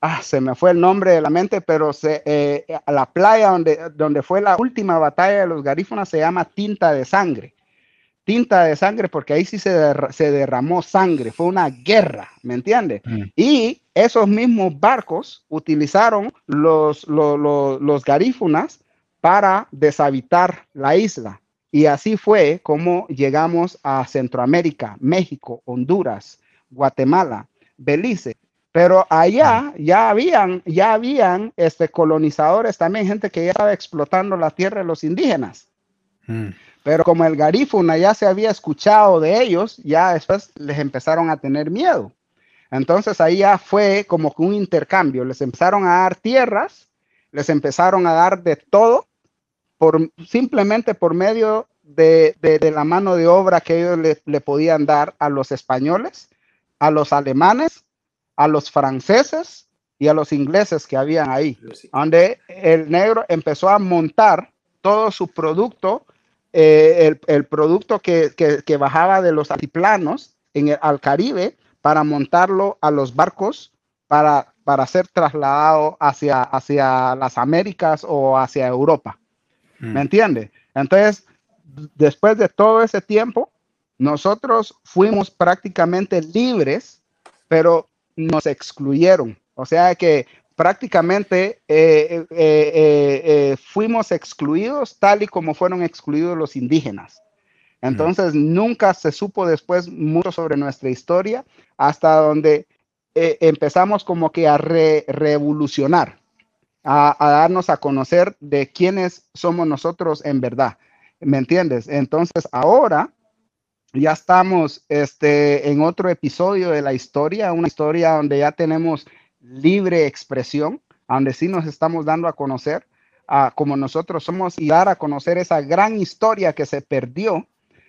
ah, se me fue el nombre de la mente, pero se, eh, la playa donde, donde fue la última batalla de los garífonas se llama Tinta de Sangre. tinta de sangre, porque ahí sí se, derramó sangre, fue una guerra, ¿me entiendes? Mm. Y esos mismos barcos utilizaron los, los, garífunas para deshabitar la isla. Y así fue como llegamos a Centroamérica, México, Honduras, Guatemala, Belice. Pero allá ya habían, ya habían este, colonizadores, también gente que ya estaba explotando la tierra de los indígenas. Mm. Pero como el garífuna ya se había escuchado de ellos, ya después les empezaron a tener miedo. Entonces ahí ya fue como un intercambio. Les empezaron a dar tierras, les empezaron a dar de todo, por, simplemente por medio de, la mano de obra que ellos le, le, podían dar a los españoles, a los alemanes, a los franceses y a los ingleses que habían ahí, donde el negro empezó a montar todo su producto eh, el, producto que, bajaba de los altiplanos en al Caribe para montarlo a los barcos para, para ser trasladado hacia, hacia las Américas o hacia Europa. ¿Me mm. entiende? Entonces, después de todo ese tiempo, nosotros fuimos prácticamente libres, pero nos excluyeron. O sea que prácticamente eh, eh, eh, fuimos excluidos tal y como fueron excluidos los indígenas. Entonces, nunca se supo después mucho sobre nuestra historia hasta donde empezamos como que a revolucionar, a, darnos a conocer de quiénes somos nosotros en verdad. ¿Me entiendes? Entonces, ahora ya estamos este, en otro episodio de la historia, una historia donde ya tenemos libre expresión, donde sí nos estamos dando a conocer a como nosotros somos y dar a conocer esa gran historia que se perdió,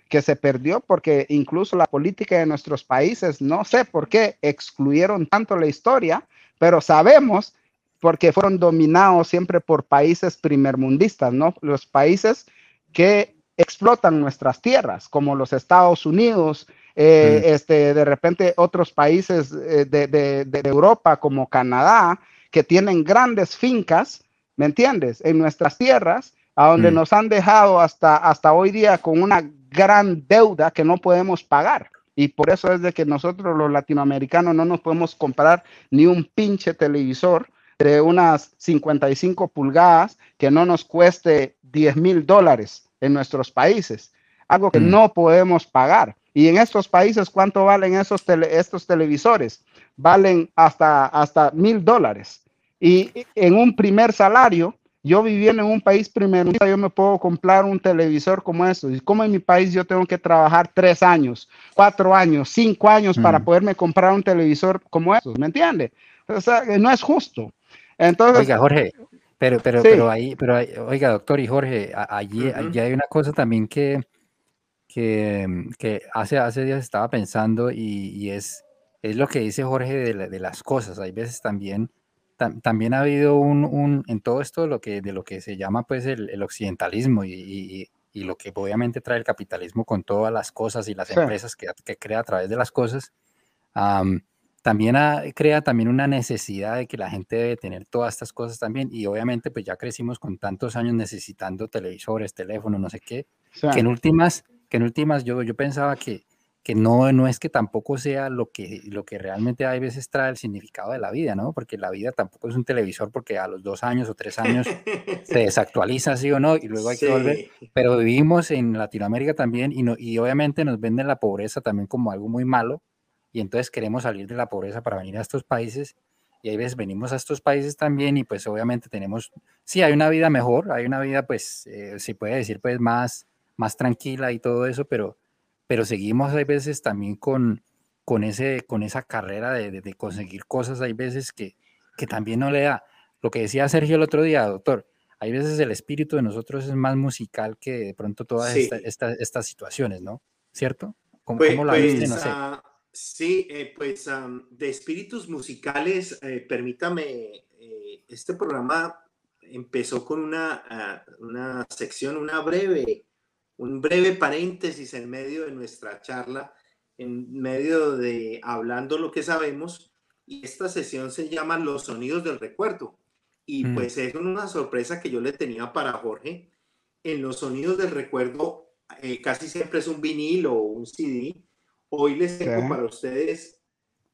que se perdió porque incluso la política de nuestros países, no sé por qué excluyeron tanto la historia, pero sabemos porque fueron dominados siempre por países primermundistas, ¿no? Los países que explotan nuestras tierras, como los Estados Unidos, eh, este, de repente otros países eh, de, Europa como Canadá, que tienen grandes fincas, ¿me entiendes? En nuestras tierras, a donde mm. nos han dejado hasta, hasta hoy día con una gran deuda que no podemos pagar. Y por eso es de que nosotros los latinoamericanos no nos podemos comprar ni un pinche televisor de unas 55 pulgadas que no nos cueste 10 mil dólares en nuestros países. Algo que mm. no podemos pagar. Y en estos países, ¿cuánto valen esos estos televisores? Valen hasta, hasta mil dólares. Y en un primer salario, yo viviendo en un país primero, yo me puedo comprar un televisor como eso. Y como en mi país yo tengo que trabajar tres años, cuatro años, cinco años para mm. poderme comprar un televisor como eso, ¿me entiende? O sea, no es justo. Entonces, oiga, Jorge, pero, pero, pero ahí, pero oiga, doctor y Jorge, allí, allí hay una cosa también que, Mm, que, hace, hace días estaba pensando y, es, es lo que dice Jorge de, las cosas. Hay veces también, también ha habido un, en todo esto lo que, de lo que se llama pues el, occidentalismo y, lo que obviamente trae el capitalismo con todas las cosas y las empresas que, que, crea a través de las cosas. También crea también una necesidad de que la gente debe tener todas estas cosas también y obviamente pues ya crecimos con tantos años necesitando televisores, teléfonos, no sé qué, que en últimas que en últimas yo, yo pensaba que, que no, no es que tampoco sea lo que, lo que realmente hay veces trae el significado de la vida, ¿no? Porque la vida tampoco es un televisor porque a los dos años o tres años se desactualiza, sí o no, y luego hay que volver. Pero vivimos en Latinoamérica también y, no, y obviamente nos venden la pobreza también como algo muy malo y entonces queremos salir de la pobreza para venir a estos países y hay veces venimos a estos países también y pues obviamente tenemos, sí, hay una vida mejor, hay una vida pues, eh, se puede decir pues más más tranquila y todo eso, pero, pero seguimos hay veces también con, con, ese, con esa carrera de, conseguir cosas, hay veces que, que también no le da. Lo que decía Sergio el otro día, doctor, hay veces el espíritu de nosotros es más musical que de pronto todas estas situaciones, ¿no? ¿Cierto? ¿Cómo, pues, la viste? No sé. Ah, sí, eh, pues de espíritus musicales, eh, permítame, eh, este programa empezó con una, ah, una sección, una breve un breve paréntesis en medio de nuestra charla, en medio de hablando lo que sabemos, y esta sesión se llama Los sonidos del recuerdo. Y mm. pues es una sorpresa que yo le tenía para Jorge. En los sonidos del recuerdo casi siempre es un vinilo o un CD. Hoy les tengo para ustedes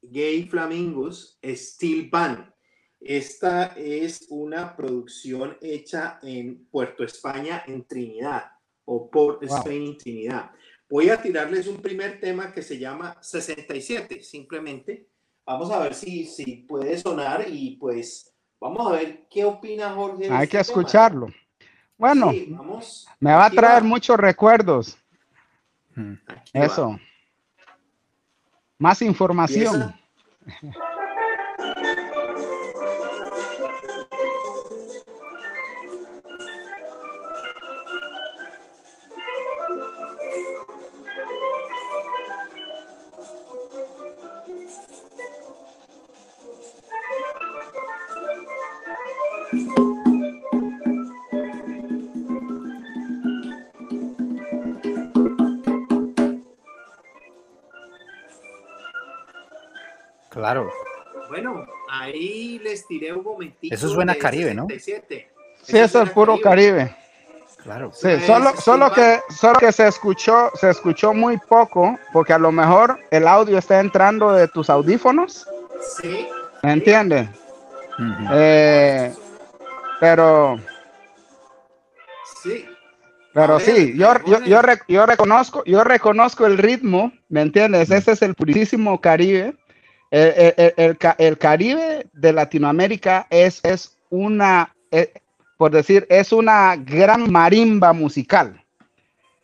Gay Flamingos Steel Band. Esta es una producción hecha en Puerto España, en Trinidad, o por Spain en Trinidad. Voy a tirarles un primer tema que se llama 67, simplemente. Vamos a ver si, si puede sonar y pues vamos a ver qué opina Jorge. Hay que este escucharlo. Bueno, me va a traer muchos recuerdos. Hmm. Eso. Más información. Claro. Bueno, ahí les tiré un momentito. Eso suena Caribe, ¿no? Sí, eso es puro Caribe. Claro. Sí, solo, solo que, solo que se escuchó, se escuchó muy poco, porque a lo mejor el audio está entrando de tus audífonos. Sí. ¿Me entiendes? Eh, pero. Sí. Pero sí, yo, yo, yo, yo, reconozco, yo reconozco el ritmo, ¿me entiendes? Ese es el purísimo Caribe. El, Caribe de Latinoamérica es, es una, eh, por decir, es una gran marimba musical,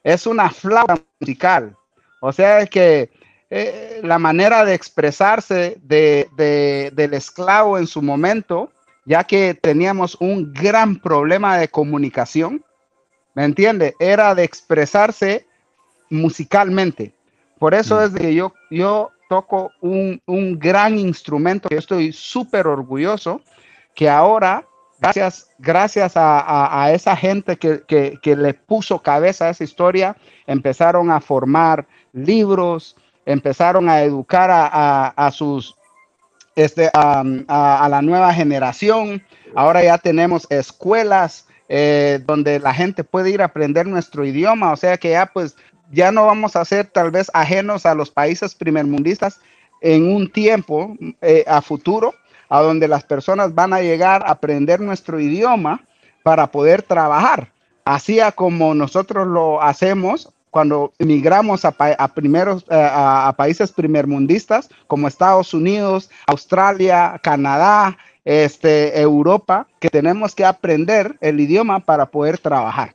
es una flauta musical. O sea que eh, la manera de expresarse del esclavo en su momento, ya que teníamos un gran problema de comunicación, ¿me entiende? Era de expresarse musicalmente. Por eso mm. es que yo, yo toco un, gran instrumento que estoy súper orgulloso, que ahora, gracias, gracias a, esa gente que, le puso cabeza a esa historia, empezaron a formar libros, empezaron a educar a, sus, este, a, la nueva generación. Ahora ya tenemos escuelas eh, donde la gente puede ir a aprender nuestro idioma, o sea que ya pues ya no vamos a ser tal vez ajenos a los países primermundistas en un tiempo eh, a futuro, a donde las personas van a llegar a aprender nuestro idioma para poder trabajar, así como nosotros lo hacemos cuando emigramos a, primeros, eh, a, países primermundistas como Estados Unidos, Australia, Canadá, este, Europa, que tenemos que aprender el idioma para poder trabajar.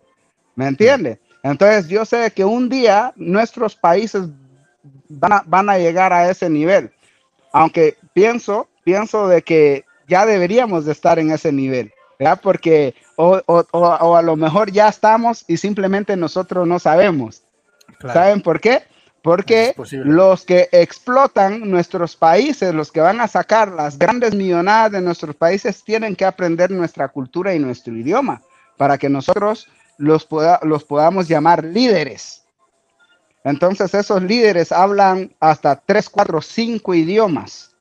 ¿Me entiende? Entonces yo sé que un día nuestros países van a, llegar a ese nivel, aunque pienso, pienso de que ya deberíamos de estar en ese nivel, ¿verdad? Porque o, a lo mejor ya estamos y simplemente nosotros no sabemos. ¿Saben por qué? Porque los que explotan nuestros países, los que van a sacar las grandes millonadas de nuestros países, tienen que aprender nuestra cultura y nuestro idioma para que nosotros los, los podamos llamar líderes. Entonces esos líderes hablan hasta tres, cuatro, cinco idiomas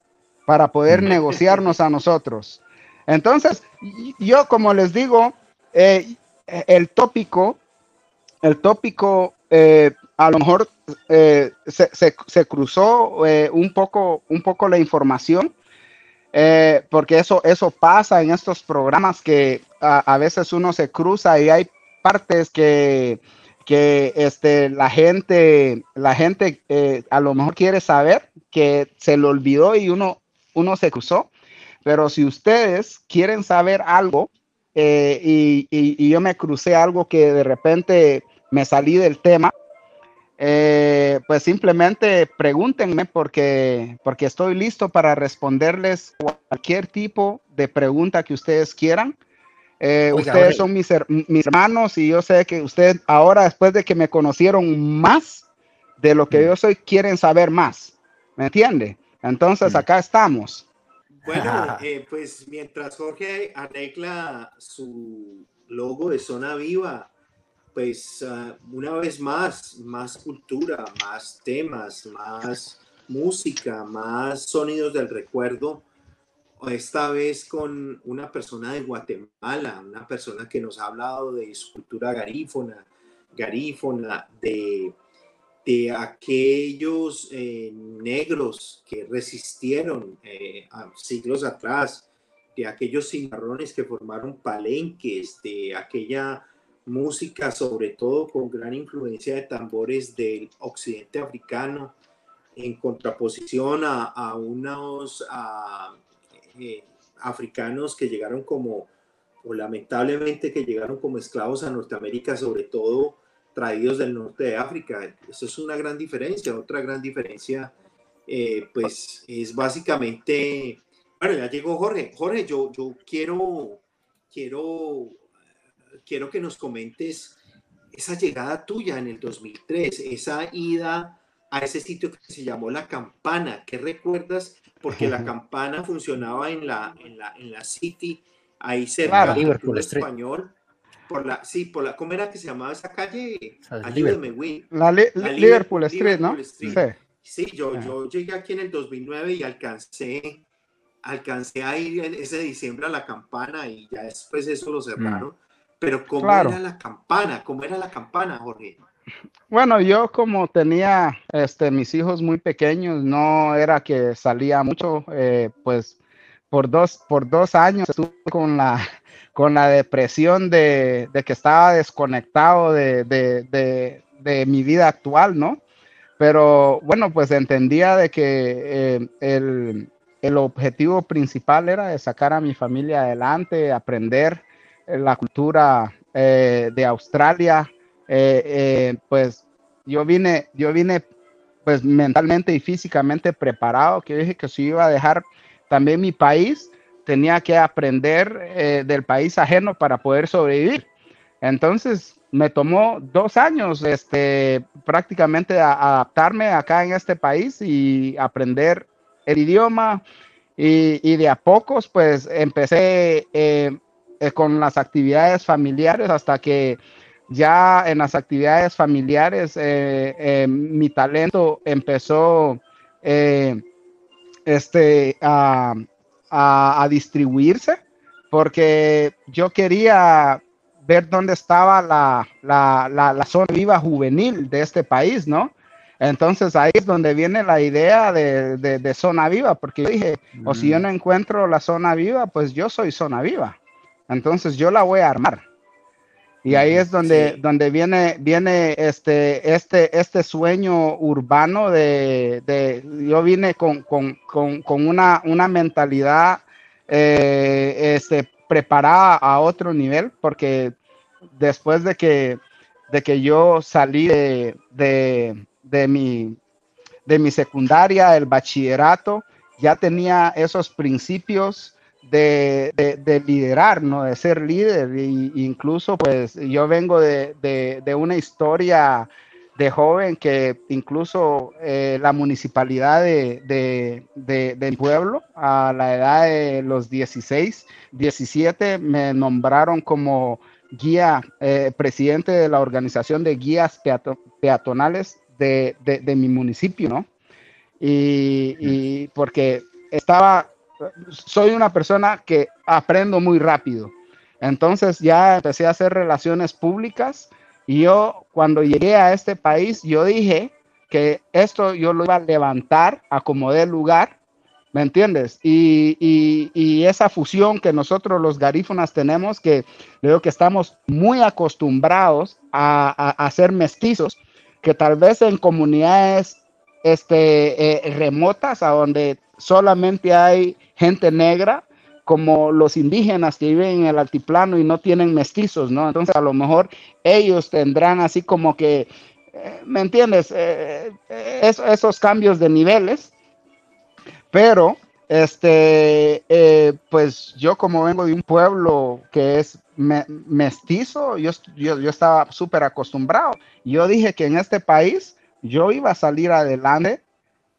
para poder mm. negociarnos a nosotros. Entonces, yo como les digo, eh, el tópico, el tópico eh, a lo mejor eh, se, cruzó un, poco, un poco la información, porque eso, eso pasa en estos programas que a, a, veces uno se cruza y hay partes que, que este, la gente, la gente eh, a lo mejor quiere saber que se le olvidó y uno, uno se cruzó. Pero si ustedes quieren saber algo eh, y, yo me crucé algo que de repente me salí del tema, eh, pues simplemente pregúntenme porque, porque estoy listo para responderles cualquier tipo de pregunta que ustedes quieran. Eh, ustedes son mis, hermanos y yo sé que ustedes ahora, después de que me conocieron más de lo que mm. yo soy, quieren saber más. ¿Me entiende? Entonces mm. acá estamos. Bueno, eh, pues mientras Jorge arregla su logo de Zona Viva, pues ah, una vez más, más cultura, más temas, más música, más sonidos del recuerdo esta vez con una persona de Guatemala, una persona que nos ha hablado de su cultura garífona, garífona, de, de aquellos eh, negros que resistieron eh, siglos atrás, de aquellos cimarrones que formaron palenques, de aquella música, sobre todo con gran influencia de tambores del occidente africano, en contraposición a, unos eh, africanos que llegaron como, o lamentablemente que llegaron como esclavos a Norteamérica, sobre todo traídos del norte de África. Eso es una gran diferencia. Otra gran diferencia, eh, pues, es básicamente, bueno, ya llegó Jorge. Jorge, yo, yo quiero, quiero, quiero que nos comentes esa llegada tuya en el 2003, esa ida a ese sitio que se llamó La Campana. ¿Qué recuerdas? Porque La Campana funcionaba en la, en la, en la City, ahí cerca claro, Liverpool español. Por la, sí, por la, ¿cómo era que se llamaba esa calle? Liverpool. La, Liverpool, Street, ¿no? Sí. sí, yo, ah. yo llegué aquí en el 2009 y alcancé, alcancé a ir ese diciembre a la campana y ya después eso lo cerraron. Mm. Pero ¿cómo era la campana? ¿Cómo era la campana, Jorge? Bueno, yo como tenía este, mis hijos muy pequeños, no era que salía mucho, eh, pues por dos, por dos años estuve con la, con la depresión de, que estaba desconectado de, mi vida actual, ¿no? Pero bueno, pues entendía de que eh, el, objetivo principal era de sacar a mi familia adelante, aprender la cultura eh, de Australia, eh, eh, pues yo vine, yo vine pues mentalmente y físicamente preparado, que dije que si iba a dejar también mi país, tenía que aprender eh, del país ajeno para poder sobrevivir. Entonces me tomó dos años este, prácticamente adaptarme acá en este país y aprender el idioma y, y de a pocos pues empecé con las actividades familiares hasta que ya en las actividades familiares, eh, eh, mi talento empezó eh, este, a, distribuirse porque yo quería ver dónde estaba la, la, zona viva juvenil de este país, ¿no? Entonces ahí es donde viene la idea de, de zona viva, porque yo dije, o si yo mm. no encuentro la zona viva, pues yo soy zona viva. Entonces yo la voy a armar. Y ahí es donde, donde viene, viene este, este, este sueño urbano de, de yo vine con, con, con, con una, una, mentalidad eh, este, preparada a otro nivel, porque después de que, de que yo salí de, de, de, mi, de mi secundaria, el bachillerato, ya tenía esos principios de, de, liderar, ¿no? De ser líder. Y, incluso, pues, yo vengo de, de una historia de joven que incluso eh, la municipalidad de, de, del pueblo, a la edad de los 16, 17, me nombraron como guía, eh, presidente de la organización de guías peatonales de, mi municipio, ¿no? Y porque estaba soy una persona que aprendo muy rápido. Entonces ya empecé a hacer relaciones públicas y yo cuando llegué a este país, yo dije que esto yo lo iba a levantar a como de lugar, ¿me entiendes? Y, esa fusión que nosotros los garífonas tenemos, que veo que estamos muy acostumbrados a, a, ser mestizos, que tal vez en comunidades este, eh, remotas, a donde solamente hay gente negra, como los indígenas que viven en el altiplano y no tienen mestizos, ¿no? Entonces a lo mejor ellos tendrán así como que, eh, ¿me entiendes? Eh, esos cambios de niveles, pero este, pues yo como vengo de un pueblo que es mestizo, yo, yo, yo estaba súper acostumbrado. Yo dije que en este país yo iba a salir adelante,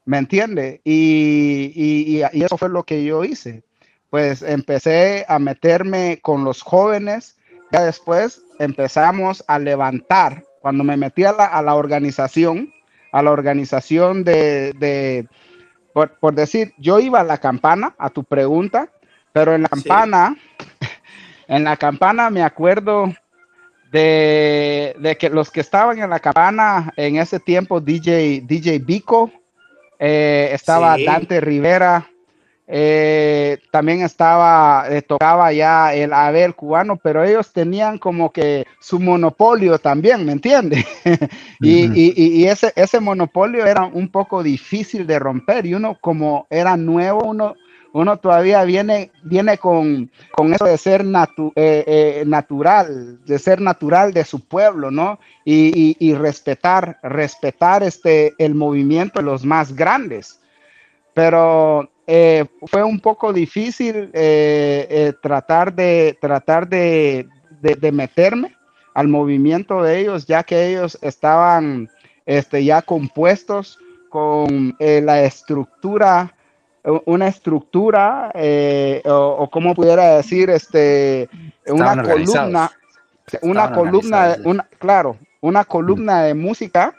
¿me entiende? Y, y, y, eso fue lo que yo hice. Pues empecé a meterme con los jóvenes, ya después empezamos a levantar, cuando me metí a la, a la organización, a la organización de, de por, por, decir, yo iba a la campana, a tu pregunta, pero en la campana, en la campana me acuerdo de, de, que los que estaban en la cabana en ese tiempo, DJ, DJ Vico, eh, estaba Dante Rivera, eh, también estaba, eh, tocaba ya el Abel cubano, pero ellos tenían como que su monopolio también, ¿me entiendes? y, ese, ese monopolio era un poco difícil de romper y uno como era nuevo, uno, uno todavía viene, viene con, con eso de ser eh, natural, de ser natural de su pueblo, ¿no? Y, y, respetar, respetar este, el movimiento de los más grandes. Pero eh, fue un poco difícil eh, eh, tratar, de, tratar de, meterme al movimiento de ellos, ya que ellos estaban este, ya compuestos con la estructura, una estructura, o, como pudiera decir, este, una columna, una columna, una, claro, una columna de música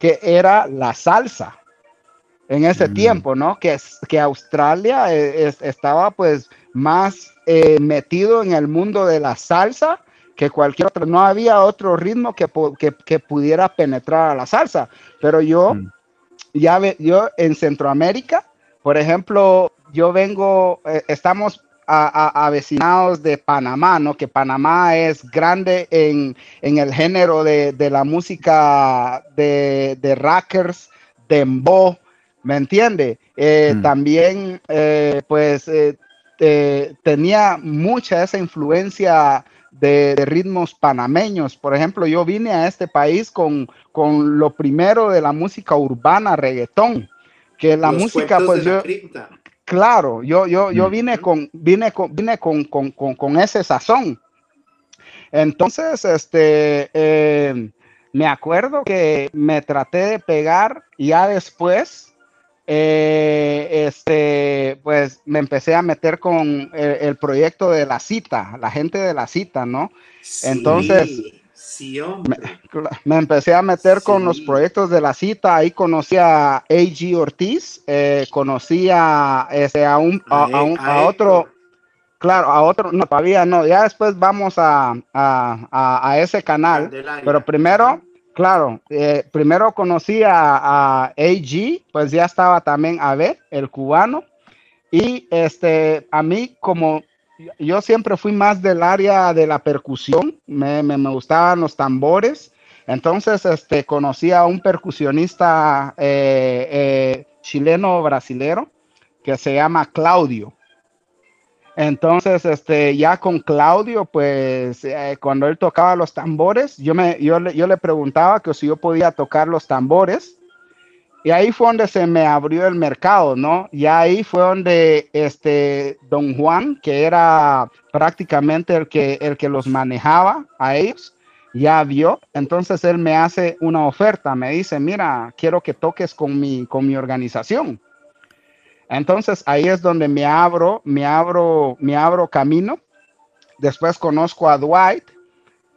que era la salsa en ese mm. tiempo, ¿no? Que, que Australia eh, estaba pues más eh, metido en el mundo de la salsa que cualquier otro. No había otro ritmo que, que, pudiera penetrar a la salsa. Pero yo, mm. ya ve, yo en Centroamérica, por ejemplo, yo vengo, eh, estamos a, de Panamá, ¿no? Que Panamá es grande en, en el género de, de, la música de, de rockers, dembow, ¿me entiende? Eh, mm. También, eh, pues, eh, tenía mucha esa influencia de, ritmos panameños. Por ejemplo, yo vine a este país con, con lo primero de la música urbana, reggaetón, que la música, pues yo... Claro, yo, yo, yo vine con, vine con, vine con, con, con, ese sazón. Entonces, este, me acuerdo que me traté de pegar ya después eh, este, pues me empecé a meter con el, proyecto de la cita, la gente de la cita, ¿no? Entonces, me, empecé a meter con los proyectos de la cita, ahí conocí a A.G. Ortiz, eh, conocí a, este, a, un, a, otro, claro, a otro, no, todavía no, ya después vamos a, a ese canal, pero primero Claro, eh, primero conocí a, AG, pues ya estaba también a ver, el cubano. Y este, a mí como yo siempre fui más del área de la percusión, me, me, gustaban los tambores. Entonces, este, conocí a un percusionista eh, eh, chileno brasilero que se llama Claudio. Entonces, este, ya con Claudio, pues eh, cuando él tocaba los tambores, yo, me, yo, yo le preguntaba que si yo podía tocar los tambores. Y ahí fue donde se me abrió el mercado, ¿no? Y ahí fue donde este Don Juan, que era prácticamente el que, el que los manejaba a ellos, ya vio. Entonces él me hace una oferta, me dice, mira, quiero que toques con mi, con mi organización. Entonces ahí es donde me abro, me abro, me abro camino. Después conozco a Dwight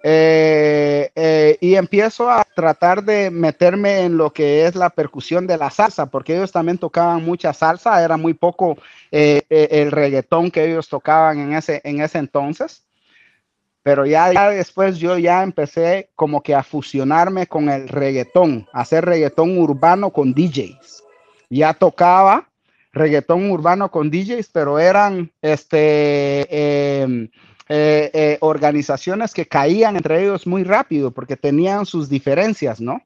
eh, eh, y empiezo a tratar de meterme en lo que es la percusión de la salsa, porque ellos también tocaban mucha salsa, era muy poco eh, el reggaetón que ellos tocaban en ese, en ese entonces. Pero ya, ya después yo ya empecé como que a fusionarme con el reggaetón, a hacer reggaetón urbano con DJs. Ya tocaba reggaetón urbano con DJs, pero eran este, em, eh, eh, organizaciones que caían entre ellos muy rápido porque tenían sus diferencias, ¿no?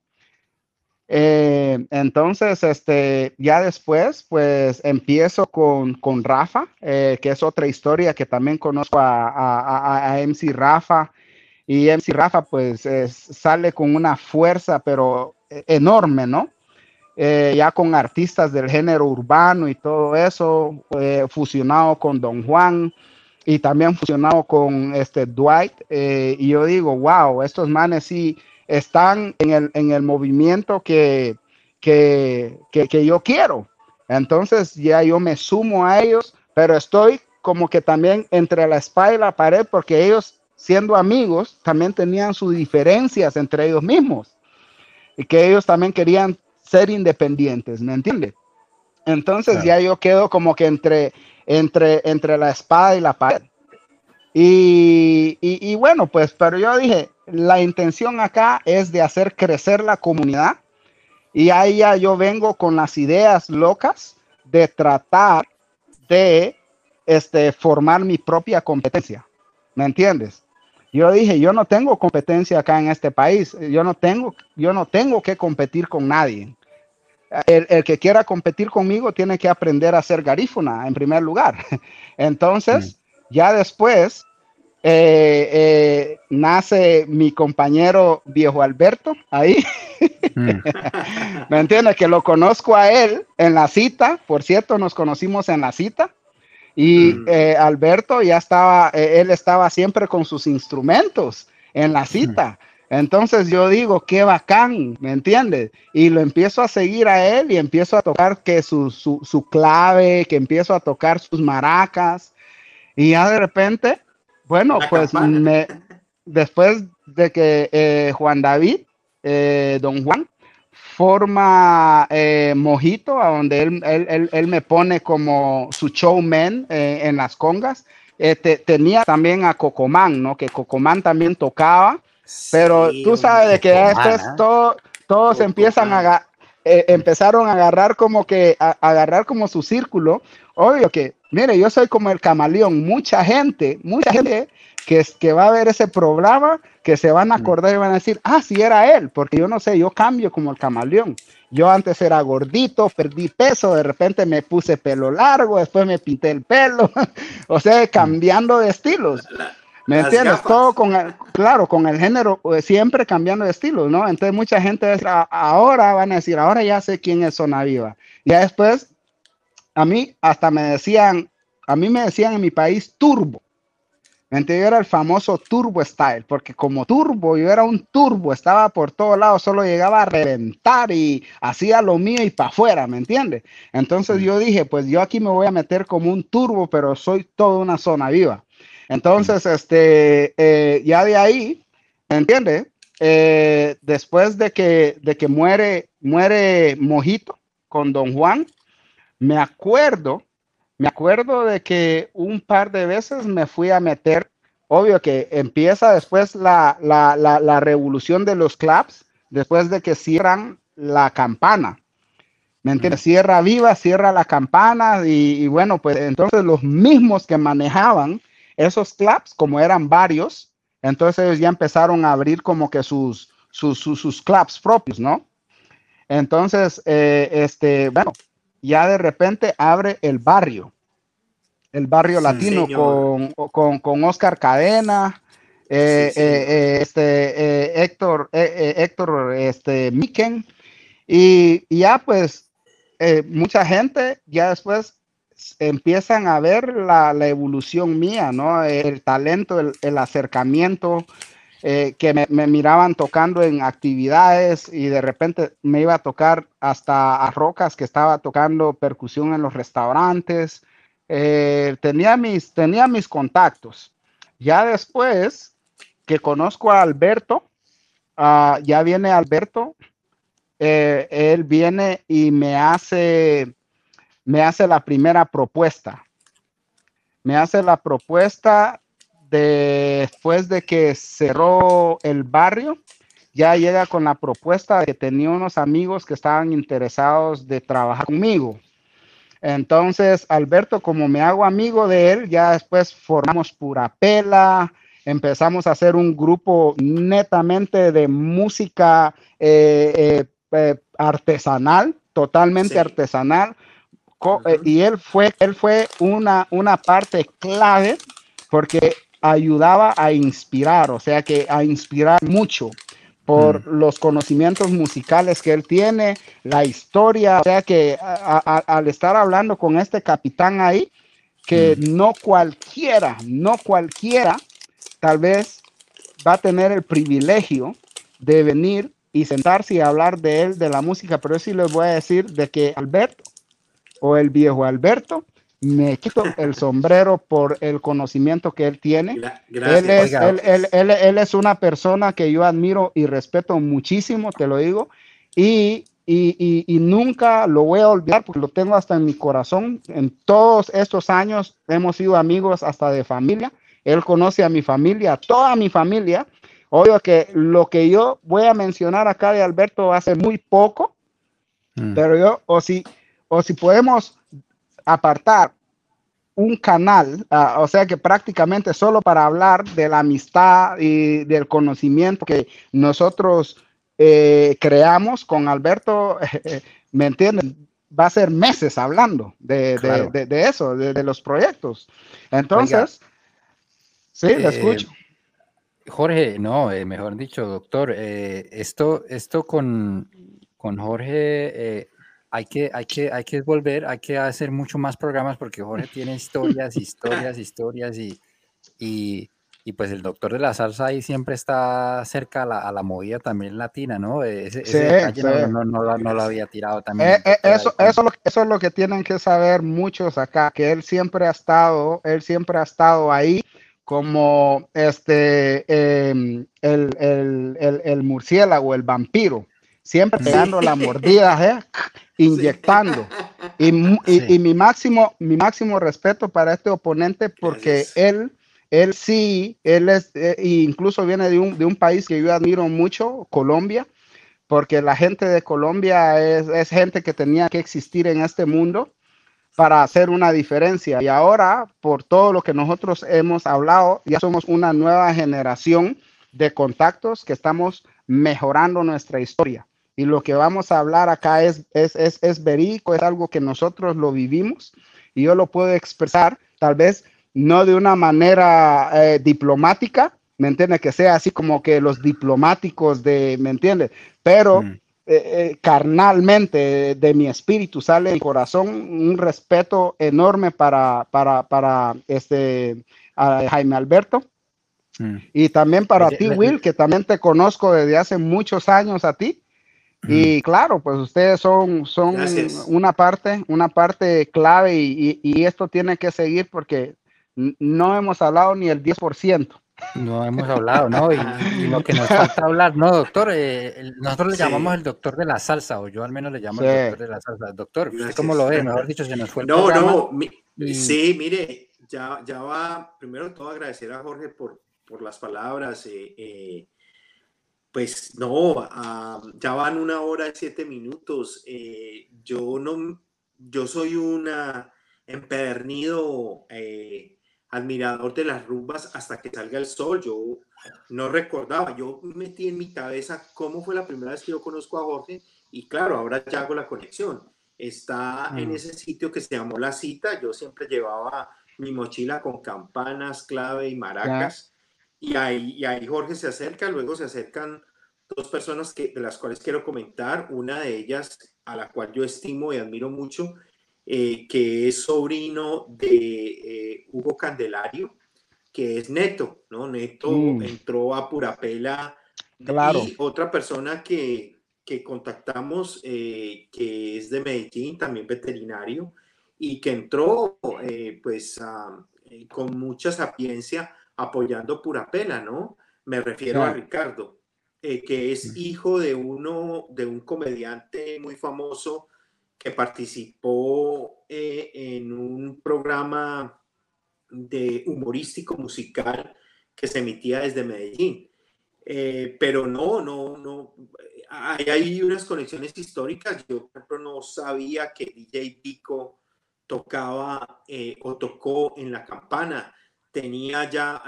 Eh, entonces, este, ya después, pues empiezo con, con Rafa, que es otra historia que también conozco a, a, MC Rafa. Y MC Rafa, pues sale con una fuerza, pero enorme, ¿no? Ya con artistas del género urbano y todo eso, eh, fusionado con Don Juan y también fusionado con este Dwight. Eh, y yo digo, wow, estos manes sí están en el, en el movimiento que, que, que, que yo quiero. Entonces ya yo me sumo a ellos, pero estoy como que también entre la espada y la pared porque ellos siendo amigos también tenían sus diferencias entre ellos mismos y que ellos también querían ser independientes, ¿me entiendes? Entonces ya yo quedo como que entre, entre, entre la espada y la pared. Y, y, bueno, pues, pero yo dije, la intención acá es de hacer crecer la comunidad y ahí ya yo vengo con las ideas locas de tratar de este, formar mi propia competencia. ¿Me entiendes? Yo dije, yo no tengo competencia acá en este país. Yo no tengo, yo no tengo que competir con nadie. El, que quiera competir conmigo tiene que aprender a ser garífuna en primer lugar. Entonces, mm. ya después eh, eh, nace mi compañero viejo Alberto ahí. Mm. ¿Me entiendes? Que lo conozco a él en la cita. Por cierto, nos conocimos en la cita. Y mm. eh, Alberto ya estaba, él estaba siempre con sus instrumentos en la cita. Entonces yo digo, qué bacán, ¿me entiendes? Y lo empiezo a seguir a él y empiezo a tocar que su, su, su clave, que empiezo a tocar sus maracas. Y ya de repente, bueno, pues me, después de que eh, Juan David, eh, don Juan, forma eh, Mojito, a donde él, él, él, me pone como su showman en las congas, tenía también a Cocomán, ¿no? Que Cocomán también tocaba pero tú sabes de que después todo, todos empiezan a, eh, empezaron a agarrar como que, a, agarrar como su círculo. Obvio que, mire, yo soy como el camaleón. Mucha gente, mucha gente que, que va a ver ese programa, que se van a mm. acordar y van a decir, ah, sí era él, porque yo no sé, yo cambio como el camaleón. Yo antes era gordito, perdí peso, de repente me puse pelo largo, después me pinté el pelo, o sea, mm. cambiando de estilos. ¿Me entiendes? Todo con el, claro, con el género, eh, siempre cambiando de estilo, ¿no? Entonces mucha gente ahora van a decir, ahora ya sé quién es Zona Viva. Ya después, a mí hasta me decían, a mí me decían en mi país turbo. Entonces yo era el famoso turbo style, porque como turbo, yo era un turbo, estaba por todos lados, solo llegaba a reventar y hacía lo mío y para afuera, ¿me entiendes? Entonces yo dije, pues yo aquí me voy a meter como un turbo, pero soy toda una zona viva. Entonces, este, eh, ya de ahí, ¿entiende? Eh, después de que, de que muere, muere Mojito con Don Juan, me acuerdo, me acuerdo de que un par de veces me fui a meter, obvio que empieza después la, la, la, revolución de los clubs, después de que cierran la campana. ¿Me entiendes? Cierra viva, cierra la campana y, y, bueno, pues entonces los mismos que manejaban esos clubs, como eran varios, entonces ellos ya empezaron a abrir como que sus, sus, sus, clubs propios, ¿no? Entonces, eh, este, bueno, ya de repente abre el barrio, el barrio latino con, con, Oscar Cadena, eh, eh, este, Héctor, Héctor, este, Miken, y, y ya pues mucha gente ya después empiezan a ver la, evolución mía, ¿no? El talento, el, acercamiento, eh, que me, miraban tocando en actividades y de repente me iba a tocar hasta a rocas que estaba tocando percusión en los restaurantes. Eh, tenía, mis, tenía mis contactos. Ya después que conozco a Alberto, ah, ya viene Alberto, eh, él viene y me hace me hace la primera propuesta. Me hace la propuesta después de que cerró el barrio, ya llega con la propuesta de que tenía unos amigos que estaban interesados de trabajar conmigo. Entonces, Alberto, como me hago amigo de él, ya después formamos pura pela, empezamos a hacer un grupo netamente de música eh, eh, eh, artesanal, totalmente artesanal, eh, y él fue, él fue una, una parte clave porque ayudaba a inspirar, o sea que a inspirar mucho por mm. los conocimientos musicales que él tiene, la historia, o sea que al estar hablando con este capitán ahí, que mm. no cualquiera, no cualquiera, tal vez va a tener el privilegio de venir y sentarse y hablar de él, de la música, pero sí les voy a decir de que Alberto o el viejo Alberto, me quito el sombrero por el conocimiento que él tiene. Él es, él, es, una persona que yo admiro y respeto muchísimo, te lo digo, y, y, y, nunca lo voy a olvidar porque lo tengo hasta en mi corazón. En todos estos años hemos sido amigos hasta de familia. Él conoce a mi familia, a toda mi familia, Obvio que lo que yo voy a mencionar acá de Alberto hace muy poco, mm. pero yo, o si, o si podemos apartar un canal, ah, o sea que prácticamente solo para hablar de la amistad y del conocimiento que nosotros eh, creamos con Alberto, ¿me entienden? Va a ser meses hablando de, eso, de, los proyectos. Entonces, sí, eh, escucho. Jorge, no, eh, mejor dicho, doctor, esto, esto con, con Jorge hay que, hay que, hay que volver, hay que hacer mucho más programas porque Jorge tiene historias, historias, historias y, y, y, pues el doctor de la salsa ahí siempre está cerca a la, a la movida también latina, ¿no? Ese, sí, No, no, no, lo había tirado también. Eh, eh, eso, eso, eso es lo que tienen que saber muchos acá, que él siempre ha estado, él siempre ha estado ahí como este, em, el, el, el, el murciélago, el vampiro siempre pegando la mordida, ¿eh? inyectando. Y, y, mi, máximo, mi máximo respeto para este oponente porque él, él sí, él es, eh, incluso viene de un, de un, país que yo admiro mucho, Colombia, porque la gente de Colombia es, es gente que tenía que existir en este mundo para hacer una diferencia. Y ahora, por todo lo que nosotros hemos hablado, ya somos una nueva generación de contactos que estamos mejorando nuestra historia. Y lo que vamos a hablar acá es, es, es, es verídico, es algo que nosotros lo vivimos y yo lo puedo expresar, tal vez no de una manera eh, diplomática, ¿me entiendes? Que sea así como que los diplomáticos de, ¿me entiendes? Pero mm. eh, eh, carnalmente de mi espíritu sale el corazón un respeto enorme para, para, para este Jaime Alberto. Mm. Y también para ti, Will, que también te conozco desde hace muchos años a ti. Y claro, pues ustedes son, son una parte, una parte clave y, y, esto tiene que seguir porque no hemos hablado ni el 10%. No hemos hablado, ¿no? Y, lo que nos falta hablar, no, doctor, eh, nosotros le llamamos el doctor de la salsa, o yo al menos le llamo el doctor de la salsa. Doctor, ¿usted cómo lo ve? Mejor dicho, se nos fue el No, no, sí, mire, ya, ya va, primero todo agradecer a Jorge por, por las palabras. Eh, eh pues no, ya van una hora y siete minutos. Eh, yo no, yo soy una empedernido eh, admirador de las rumbas hasta que salga el sol. Yo no recordaba, yo metí en mi cabeza cómo fue la primera vez que yo conozco a Jorge y claro, ahora ya hago la conexión. Está en mm. ese sitio que se llamó La Cita. Yo siempre llevaba mi mochila con campanas, clave y maracas. Y ahí, ahí Jorge se acerca, luego se acercan dos personas que, de las cuales quiero comentar, una de ellas a la cual yo estimo y admiro mucho, eh, que es sobrino de eh, Hugo Candelario, que es Neto, ¿no? Neto mm. entró a Purapela. Claro. Y otra persona que, que contactamos, eh, que es de Medellín, también veterinario, y que entró pues con mucha sapiencia apoyando Purapela, ¿no? Me refiero a Ricardo. Eh, que es hijo de uno, de un comediante muy famoso que participó eh, en un programa de humorístico musical que se emitía desde Medellín. Eh, pero no, no, no, hay, hay, unas conexiones históricas. Yo, por ejemplo, no sabía que DJ Pico tocaba o tocó en la campana. Tenía ya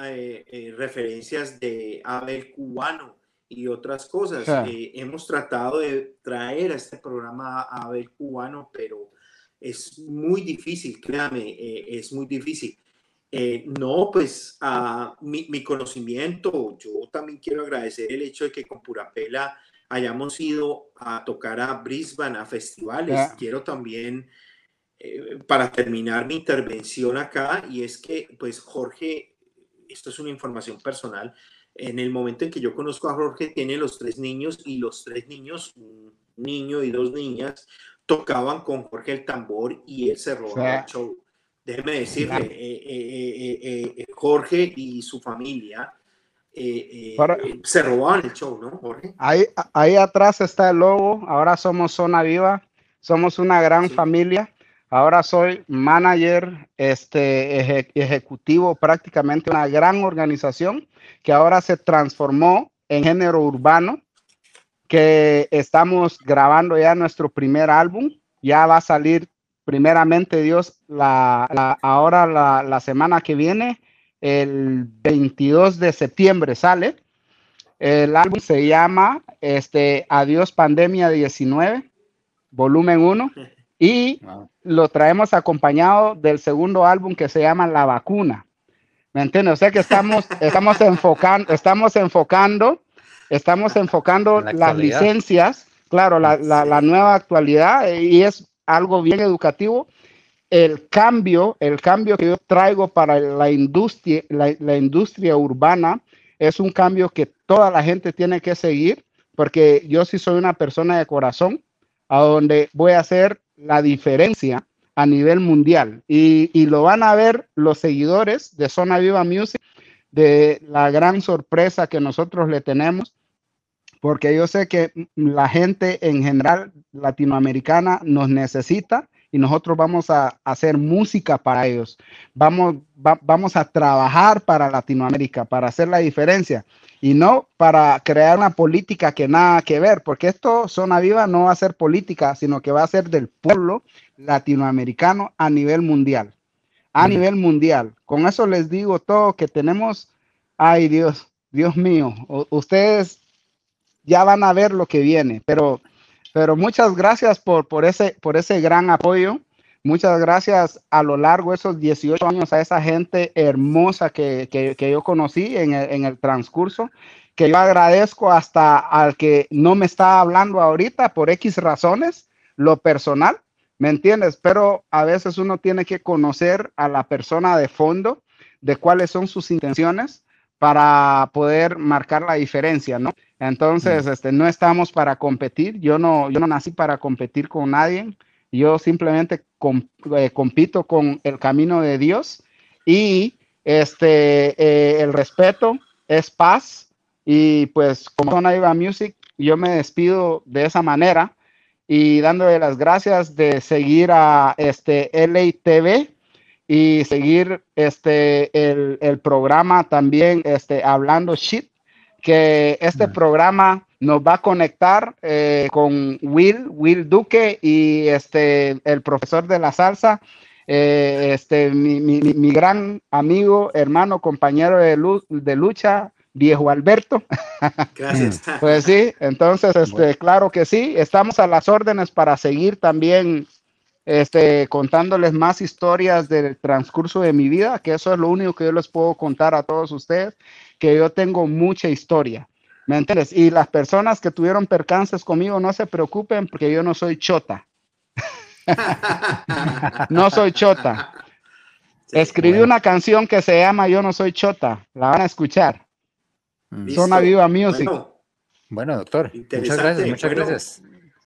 referencias de Abel Cubano y otras cosas. Eh, hemos tratado de traer a este programa a Abel Cubano, pero es muy difícil, créame, eh, es muy difícil. Eh, no, pues a mi, mi, conocimiento, yo también quiero agradecer el hecho de que con Purapela hayamos ido a tocar a Brisbane, a festivales. Quiero también, para terminar mi intervención acá, y es que, pues Jorge, esto es una información personal, en el momento en que yo conozco a Jorge, tiene los tres niños y los tres niños, un niño y dos niñas, tocaban con Jorge el tambor y él se robaba el show. Déjeme decirle, eh, eh, eh, Jorge y su familia se robaban el show, ¿no, Jorge? Ahí, ahí atrás está el logo, ahora somos Zona Viva, somos una gran familia. Ahora soy manager este, ejecutivo prácticamente una gran organización que ahora se transformó en género urbano, que estamos grabando ya nuestro primer álbum. Ya va a salir primeramente Dios la, ahora la, la, semana que viene, el 22 de septiembre sale. El álbum se llama este, Adiós Pandemia 19, volumen 1, y lo traemos acompañado del segundo álbum que se llama La Vacuna. ¿Me entiendes? O sea que estamos, estamos enfocando, estamos enfocando, estamos enfocando las licencias, claro, la, la, nueva actualidad, y es algo bien educativo. El cambio, el cambio que yo traigo para la industria, la, industria urbana es un cambio que toda la gente tiene que seguir, porque yo sí soy una persona de corazón, a donde voy a hacer la diferencia a nivel mundial. Y, y, lo van a ver los seguidores de Zona Viva Music, de la gran sorpresa que nosotros le tenemos porque yo sé que la gente en general latinoamericana nos necesita y nosotros vamos a hacer música para ellos. Vamos, vamos a trabajar para Latinoamérica, para hacer la diferencia y no para crear una política que nada que ver, porque esto, Zona Viva, no va a ser política, sino que va a ser del pueblo latinoamericano a nivel mundial. A nivel mundial. Con eso les digo todo que tenemos, ay Dios, Dios mío, ustedes ya van a ver lo que viene. Pero, pero muchas gracias por, por, ese, por ese gran apoyo. Muchas gracias a lo largo de esos 18 años a esa gente hermosa que, que, yo conocí en el, en el, transcurso, que yo agradezco hasta al que no me está hablando ahorita por X razones, lo personal, ¿me entiendes? Pero a veces uno tiene que conocer a la persona de fondo, de cuáles son sus intenciones para poder marcar la diferencia, ¿no? Entonces, este, no estamos para competir. Yo no, yo no nací para competir con nadie. Yo simplemente eh, compito con el camino de Dios y este, eh, el respeto es paz. Y pues como Zona Iva Music, yo me despido de esa manera y dándole las gracias de seguir a este LATV y seguir este el, el, programa también este hablando shit que este programa nos va a conectar eh, con Will Will Duque y este el profesor de la salsa eh, este mi, mi, mi, gran amigo hermano compañero de, de lucha viejo Alberto. Gracias. pues sí, entonces, este, claro que sí, estamos a las órdenes para seguir también este, contándoles más historias del transcurso de mi vida, que eso es lo único que yo les puedo contar a todos ustedes, que yo tengo mucha historia. ¿Me entiendes? Y las personas que tuvieron percances conmigo, no se preocupen porque yo no soy chota. no soy chota. Escribí una canción que se llama Yo no soy chota. La van a escuchar. Mm. Zona Viva Music. Bueno, doctor. Muchas gracias, muchas gracias.